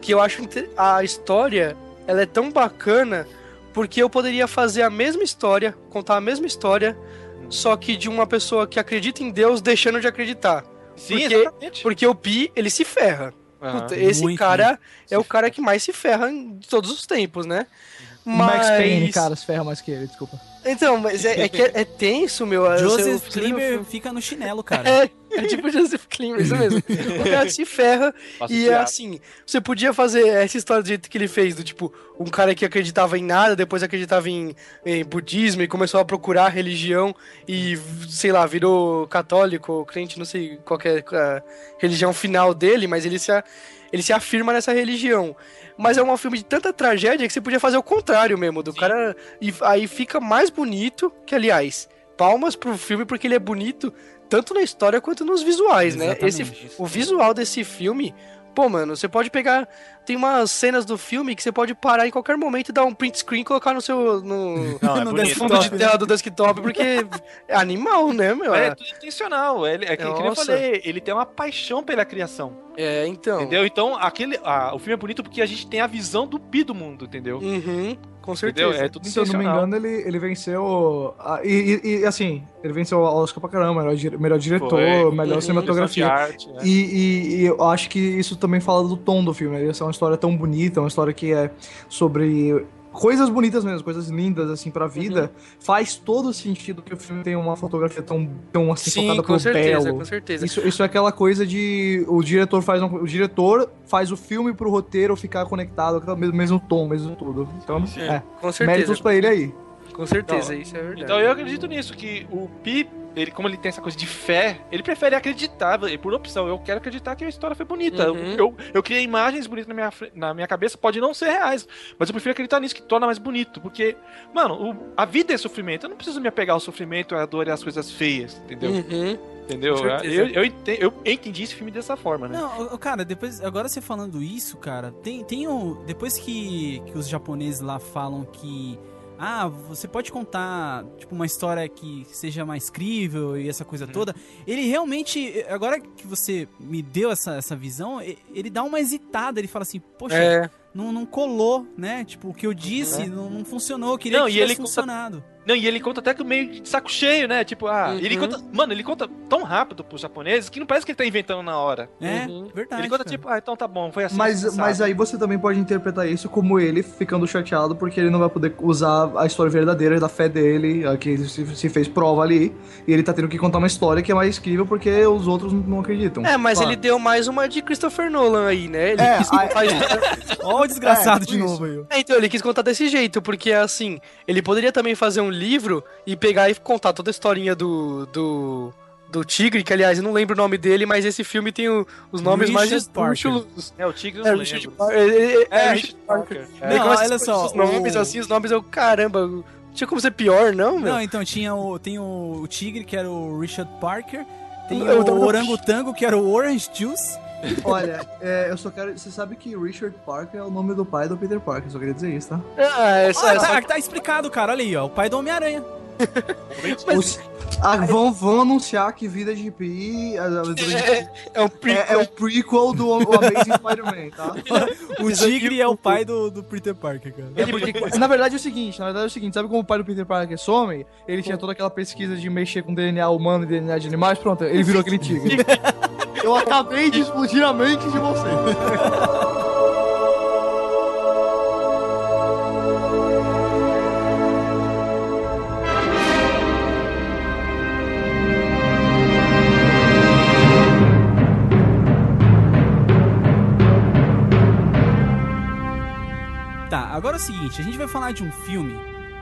que eu acho a história, ela é tão bacana, porque eu poderia fazer a mesma história, contar a mesma história, só que de uma pessoa que acredita em Deus deixando de acreditar. Sim, Porque- exatamente. Porque o Pi, ele se ferra. Aham. Puta, esse Muito, cara é o cara que mais se ferra de todos os tempos, né? O Max Payne, Mas- cara, se ferra mais que ele, desculpa. Então, mas é, é que é, é tenso, meu. Joseph você- Klimber fica no chinelo, cara. É, é tipo Joseph Klimber, isso mesmo. O cara se ferra e é assim, você podia fazer essa história do jeito que ele fez, do tipo, um cara que acreditava em nada, depois acreditava em, em budismo e começou a procurar religião e, sei lá, virou católico, crente, não sei qual que é a religião final dele, mas ele se, a- ele se afirma nessa religião. Mas é um filme de tanta tragédia que você podia fazer o contrário mesmo, do cara. E aí fica mais bonito, que aliás, palmas pro filme porque ele é bonito tanto na história quanto nos visuais, né? Esse, Exatamente. o visual desse filme, pô, mano, você pode pegar. Tem umas cenas do filme que você pode parar em qualquer momento e dar um print screen e colocar no seu. no, <laughs> Não, é <laughs> No bonito. fundo de tela do desktop, porque é animal, né, meu? É É, tudo intencional. Ele, é que, que eu falei, ele tem uma paixão pela criação. é, então. Entendeu? Então, aquele, ah, o filme é bonito porque a gente tem a visão do Pi do mundo, entendeu? Uhum, com Entendeu? certeza. É tudo Se eu não me engano, ele, ele venceu. ah, e, e- e, assim, ele venceu o Oscar pra caramba, melhor, melhor diretor, Foi. melhor Uhum. cinematografia. Arte, né? E, e- e eu acho que isso também fala do tom do filme. Né? Essa é uma história tão bonita, uma história que é sobre coisas bonitas mesmo, coisas lindas assim pra vida. Faz todo sentido que o filme tenha uma fotografia tão, tão assim Sim, focada com pro certeza, belo. com certeza. Isso, isso é aquela coisa de o diretor faz um- o diretor faz o filme pro roteiro ficar conectado mesmo, mesmo tom, mesmo tudo. Então, Sim. é, Com certeza. méritos pra ele aí. Com certeza, Então, isso é verdade. Então eu acredito nisso, que o Pi, ele, como ele tem essa coisa de fé, ele prefere acreditar, e por opção. Eu quero acreditar que a história foi bonita. Uhum. Eu, eu, eu criei imagens bonitas na minha, na minha cabeça, pode não ser reais, mas eu prefiro acreditar nisso, que torna mais bonito. Porque, mano, o- a vida é sofrimento. Eu não preciso me apegar ao sofrimento, à dor e às coisas feias, entendeu? Uhum. entendeu? Eu, eu, ente- eu entendi esse filme dessa forma, né? Não, cara, depois, agora você falando isso, cara, tem, tem um. Depois que, que os japoneses lá falam que. Ah, você pode contar, tipo, uma história que seja mais crível e essa coisa toda. Ele realmente, agora que você me deu essa, essa visão, ele dá uma hesitada, ele fala assim, poxa, É, não, não colou, né? Tipo, o que eu disse não, não funcionou, eu queria Não, que tivesse ele conta- funcionado. Não, e ele conta até que meio de saco cheio, né? Tipo, ah, Uhum. ele conta. Mano, ele conta tão rápido pros japoneses que não parece que ele tá inventando na hora. É, Uhum. verdade. ele conta cara. tipo, ah, então tá bom, foi assim. Mas, assim, mas aí você também pode interpretar isso como ele ficando chateado porque ele não vai poder usar a história verdadeira da fé dele, a que se, se fez prova ali, e ele tá tendo que contar uma história que é mais incrível porque os outros não acreditam. É, mas Claro. ele deu mais uma de Christopher Nolan aí, né? Ele É, quis aí- contar... <laughs> Ó, o desgraçado É, de novo aí. É, então, ele quis contar desse jeito, porque assim, ele poderia também fazer um livro e pegar e contar toda a historinha do. do. do Tigre, que aliás eu não lembro o nome dele, mas esse filme tem o- os nomes mais Richard Parker. esdrúxulos. É, o Tigre eu É, não Richard lembro. Parker. É, é, É, é, Richard Parker. Ele Não, começa olha só, Os nomes, o- assim, os nomes eu, caramba, Tinha como ser pior, não, meu? Não, então tinha o, tem o, o tigre, que era o Richard Parker. Tem Eu o tava- orangotango, que era o Orange Juice. Olha, é, eu só quero. Você sabe que Richard Parker é o nome do pai do Peter Parker, só queria dizer isso, tá? Ah, essa, Ah, essa- tá, tá explicado, cara. Olha aí, ó. O pai do Homem-Aranha. Os- ah, vão, vão anunciar que Vida de Pi é, é um é, prequel. é o prequel do o Amazing Spider-Man, tá? <laughs> O tigre é o pai do, do Peter Parker, cara. É porque- na verdade é o seguinte, na verdade é o seguinte, sabe como o pai do Peter Parker some? Ele tinha toda aquela pesquisa de mexer com DNA humano e DNA de animais, pronto, ele virou aquele tigre. <laughs> Eu acabei de explodir a mente de você. <laughs> Tá, agora é o seguinte, a gente vai falar de um filme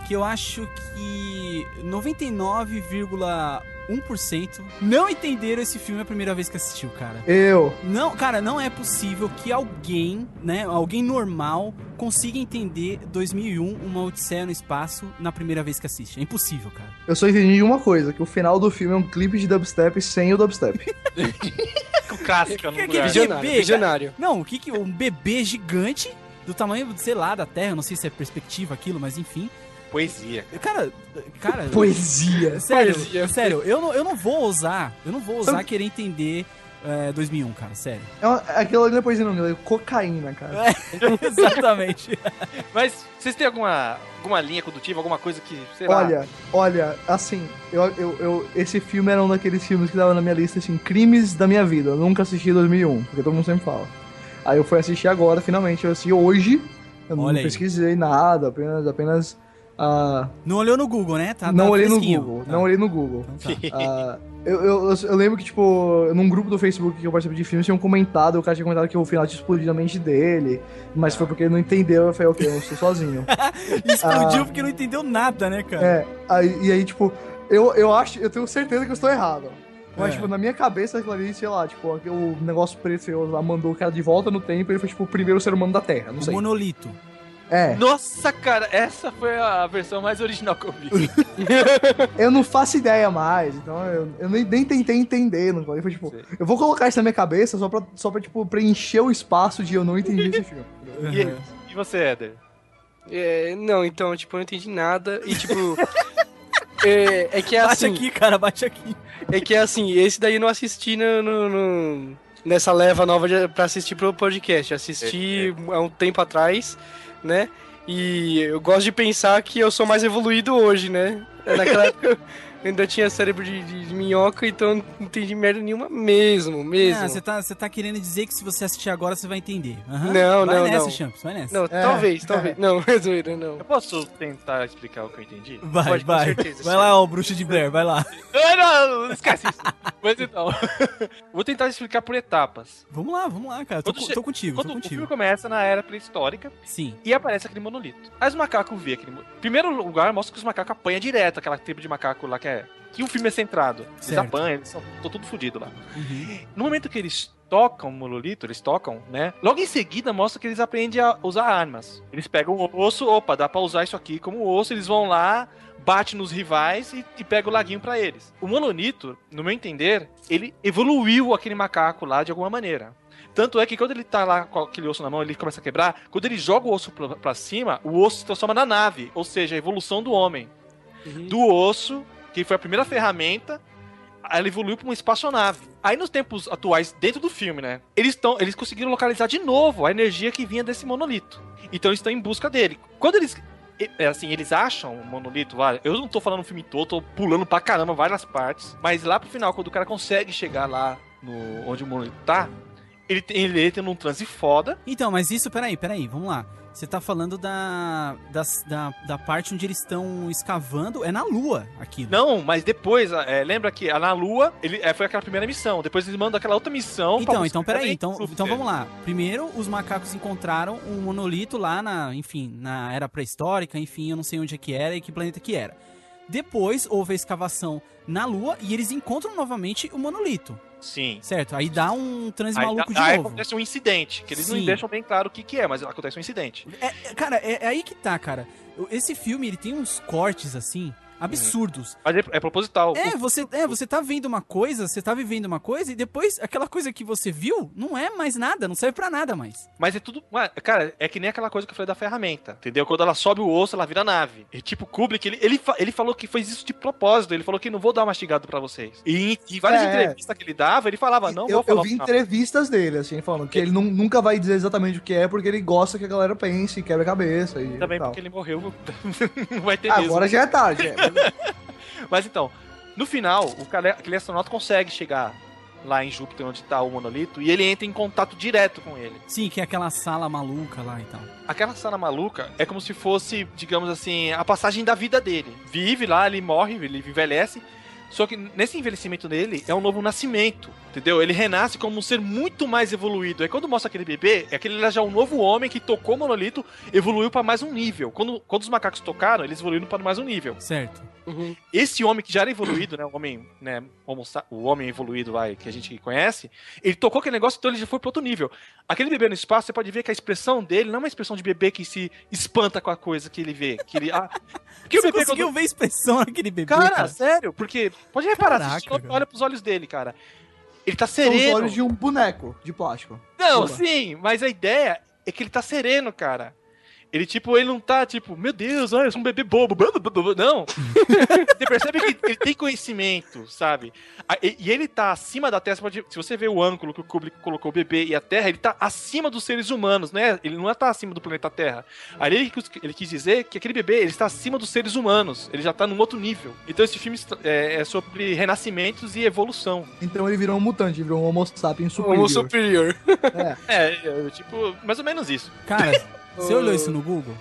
que eu acho que 99,1% não entenderam esse filme a primeira vez que assistiu, cara. Eu. Não, cara, não é possível que alguém, né, alguém normal consiga entender 2001, Uma Odisseia no Espaço na primeira vez que assiste. É impossível, cara. Eu só entendi uma coisa, que o final do filme é um clipe de dubstep sem o dubstep. <laughs> <laughs> Clássica no Que- que- lugar. Visionário, bebê, visionário. Não, o que que um bebê gigante do tamanho, sei lá, da Terra, não sei se é perspectiva aquilo, mas enfim. Poesia. Cara, cara, Poesia. <laughs> Sério, Poesia. sério, eu não, eu não vou ousar, eu não vou ousar querer entender é, 2001, cara, sério. É aquilo ali não é poesia não, é cocaína, cara. <laughs> Exatamente. <laughs> Mas vocês têm alguma, alguma linha condutiva, alguma coisa que, sei lá... Olha, olha, assim, eu, eu, eu- esse filme era um daqueles filmes que tava na minha lista, assim, crimes da minha vida. Eu nunca assisti 2001, porque todo mundo sempre fala. Aí eu fui assistir agora, finalmente, eu assisti hoje. Eu não Olha aí. pesquisei nada, apenas, apenas ah, Não olhou no Google, né? Tá, não tá olhei no. Google, Tá. não olhei no Google. Então. Ah, eu, eu, eu- lembro que, tipo, num grupo do Facebook que eu participei de filmes, tinham comentado, o cara tinha comentado que o final tinha explodido a mente dele, mas foi porque ele não entendeu, eu falei, ok, eu estou sozinho. <laughs> Explodiu Ah. porque não entendeu nada, né, cara? É, aí, e aí, tipo, eu, eu acho, eu tenho certeza que eu estou errado. Mas, É. tipo, na minha cabeça, aquilo ali, sei lá, tipo, o negócio precioso lá mandou o cara de volta no tempo e ele foi, tipo, o primeiro ser humano da Terra, não o sei. monolito. É, Nossa, cara, essa foi a versão mais original que eu vi. <laughs> eu não faço ideia mais, então eu, eu nem, nem tentei entender, não foi, foi tipo, eu vou colocar isso na minha cabeça só pra, só pra tipo, preencher o espaço de eu não entendi esse filme. E, e você, Éder? É, não, então, tipo, eu não entendi nada. E, tipo. <laughs> é, é que é Bate assim. aqui, cara, bate aqui. É que é assim, esse daí eu não assisti no, no- no- nessa leva nova de, pra assistir pro podcast. Assisti há um tempo atrás, né? E eu gosto de pensar que eu sou mais evoluído hoje, né? Naquela <laughs> época ainda tinha cérebro de, de- de minhoca, então eu não entendi merda nenhuma mesmo, mesmo. Ah, você tá, você tá querendo dizer que se você assistir agora, você vai entender. Aham. Não, vai não, nessa, não. Champs, vai nessa. Não, É. talvez, talvez. <laughs> Não, <laughs> zoeira, não. Eu posso tentar explicar o que eu entendi? Vai, Pode, com vai. certeza, vai lá, ô bruxo de Blair, vai lá. <laughs> Ah, não, não esquece isso. Mas então, vou tentar explicar por etapas. Vamos lá, vamos lá, cara. Tô, tô contigo, Quando tô o contigo. filme começa na era pré-histórica Sim. e aparece aquele monolito. Aí os macacos vê aquele. Primeiro lugar, mostra que os macacos apanham direto, aquela tribo de macaco lá que é. Que o filme é centrado. Eles Certo. apanham, eles são tô tudo fodido lá. Uhum. No momento que eles tocam o monolito, eles tocam, né? Logo em seguida mostra que eles aprendem a usar armas. Eles pegam o osso, opa, dá pra usar isso aqui como osso, eles vão lá, bate nos rivais e, e pega o laguinho pra eles. O monolito, no meu entender, ele evoluiu aquele macaco lá de alguma maneira. Tanto é que quando ele tá lá com aquele osso na mão, ele começa a quebrar. Quando ele joga o osso pra, pra cima, o osso se transforma na nave, ou seja, a evolução do homem. Do osso, que foi a primeira ferramenta, ela evoluiu pra uma espaçonave. Aí nos tempos atuais, dentro do filme, né? Eles estão, eles conseguiram localizar de novo a energia que vinha desse monolito. Então eles estão em busca dele. Quando eles é assim, eles acham o monolito. Eu não tô falando o filme todo, tô pulando pra caramba várias partes, mas lá pro final quando o cara consegue chegar lá no onde o monolito tá, ele ele entra num transe foda. Então, mas isso, peraí, peraí, vamos lá. Você tá falando da, das- da, da parte onde eles estão escavando. É na Lua aquilo. Não, mas depois, é, lembra que na Lua, ele é, foi aquela primeira missão. Depois eles mandam aquela outra missão. Então, então, peraí. Então, então vamos lá. Primeiro, os macacos encontraram um monolito lá na, enfim, na era pré-histórica, enfim, eu não sei onde é que era e que planeta que era. Depois houve a escavação na Lua e eles encontram novamente o monolito, Sim. certo? Aí dá um transe Aí, maluco de aí novo. acontece um incidente, que eles Sim. não deixam bem claro o que, que é, mas acontece um incidente. É, é, cara, é, é aí que tá, cara. esse filme, ele tem uns cortes, assim, absurdos. Mas é, é proposital. É, você, é, você tá vendo uma coisa, você tá vivendo uma coisa, e depois aquela coisa que você viu não é mais nada, não serve pra nada mais. Mas é tudo. Cara, é que nem aquela coisa que eu falei da ferramenta. Entendeu? Quando ela sobe o osso, ela vira nave. E tipo, Kubrick, ele, ele, ele falou que fez isso de propósito. Ele falou que não vou dar mastigado pra vocês. E em, em várias É. entrevistas que ele dava, ele falava, não eu, vou falar eu vi entrevistas dele, assim, falando que ele nu- nunca vai dizer exatamente o que é, porque ele gosta que a galera pense e quebra a cabeça e Também tal. porque ele morreu, <laughs> não vai ter mesmo. Agora já é tarde. é. Mas então, no final, o cara, aquele astronauta consegue chegar lá em Júpiter, onde tá o monolito, e ele entra em contato direto com ele. Sim, que é aquela sala maluca lá e tal. Aquela cena maluca é como se fosse, digamos assim, a passagem da vida dele. Vive lá, ele morre, ele envelhece. Só que nesse envelhecimento dele é um novo nascimento, entendeu? Ele renasce como um ser muito mais evoluído. Aí quando mostra aquele bebê, é aquele já é um novo homem que tocou o monolito, evoluiu pra mais um nível. Quando, quando os macacos tocaram, eles evoluíram para mais um nível. Certo. Uhum. Esse homem que já era evoluído, né, o homem, né, o homem evoluído vai, que a gente conhece, ele tocou aquele negócio, então ele já foi para outro nível. Aquele bebê no espaço, você pode ver que a expressão dele não é uma expressão de bebê que se espanta com a coisa que ele vê, que ele ah, que o Você bebê conseguiu quando... ver a expressão <laughs> naquele bebê, Cara, cara? sério, porque pode reparar, Caraca, se você olha pros olhos dele, cara. Ele tá São os sereno. olhos de um boneco de plástico. Não, Opa. sim, mas a ideia é que ele tá sereno, cara. Ele, tipo, ele não tá, tipo, meu Deus, olha, eu sou um bebê bobo. Não. <laughs> você percebe que ele tem conhecimento, sabe? A- E, ele tá acima da Terra. se você vê o ângulo que o Kubrick colocou o bebê e a Terra, ele tá acima dos seres humanos, né? Ele não tá acima do planeta Terra. Aí ele, quis- ele quis dizer que aquele bebê, ele está acima dos seres humanos. Ele já tá num outro nível. Então esse filme é, é sobre renascimentos e evolução. Então ele virou um mutante, virou um homo sapiens superior. Homo superior. <laughs> É, é, tipo, mais ou menos isso. Cara, <laughs> você olhou isso no Google?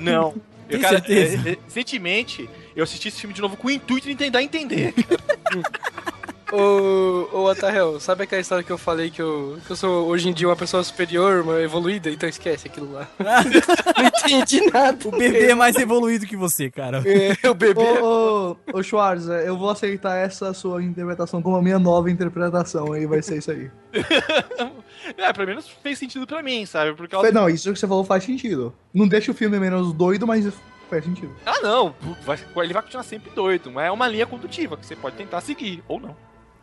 Não. <laughs> Eu, cara, certeza? é, é, recentemente, eu assisti esse filme de novo com o intuito de tentar entender. <laughs> Ô, ô Atahel, sabe aquela história que eu falei que eu, que eu sou hoje em dia uma pessoa superior, uma evoluída? Então esquece aquilo lá. <laughs> Não entendi nada. O bebê é mais evoluído que você, cara. É, o bebê. Ô, ô, ô Schwarz, é, eu vou aceitar essa sua interpretação como a minha nova interpretação, aí vai ser isso aí. <laughs> é, pelo menos fez sentido pra mim, sabe? Por causa... Não, isso que você falou faz sentido. Não deixa o filme menos doido, mas faz sentido. Ah, não. vai- ele vai continuar sempre doido, mas é uma linha condutiva que você pode tentar seguir, ou não.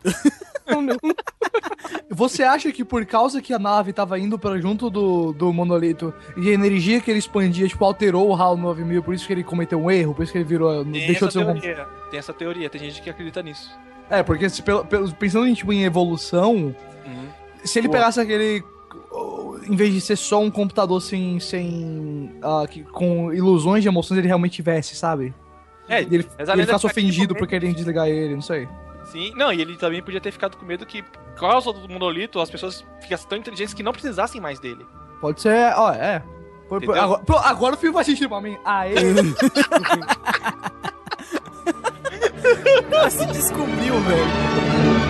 <laughs> Você acha que por causa que a nave tava indo para junto do, do monolito e a energia que ele expandia, tipo, alterou o HAL 9000, por isso que ele cometeu um erro, por isso que ele virou. Tem deixou essa de ser um. teoria. Tem essa teoria, tem gente que acredita nisso. É, porque se pelo- pelo- pensando em, tipo, em evolução, Uhum. se ele Pô. pegasse aquele. Em vez de ser só um computador sem. sem ah, que- com ilusões de emoções, ele realmente tivesse, sabe? É, E ele, ele ficasse ofendido por por querem desligar ele, não sei. Sim, não, e ele também podia ter ficado com medo que, por causa do monolito, as pessoas ficassem tão inteligentes que não precisassem mais dele. Pode ser. Ó, é. Pô, Entendeu? agora, agora o filme faz sentido pra mim. Aê! <laughs> Se descobriu, velho.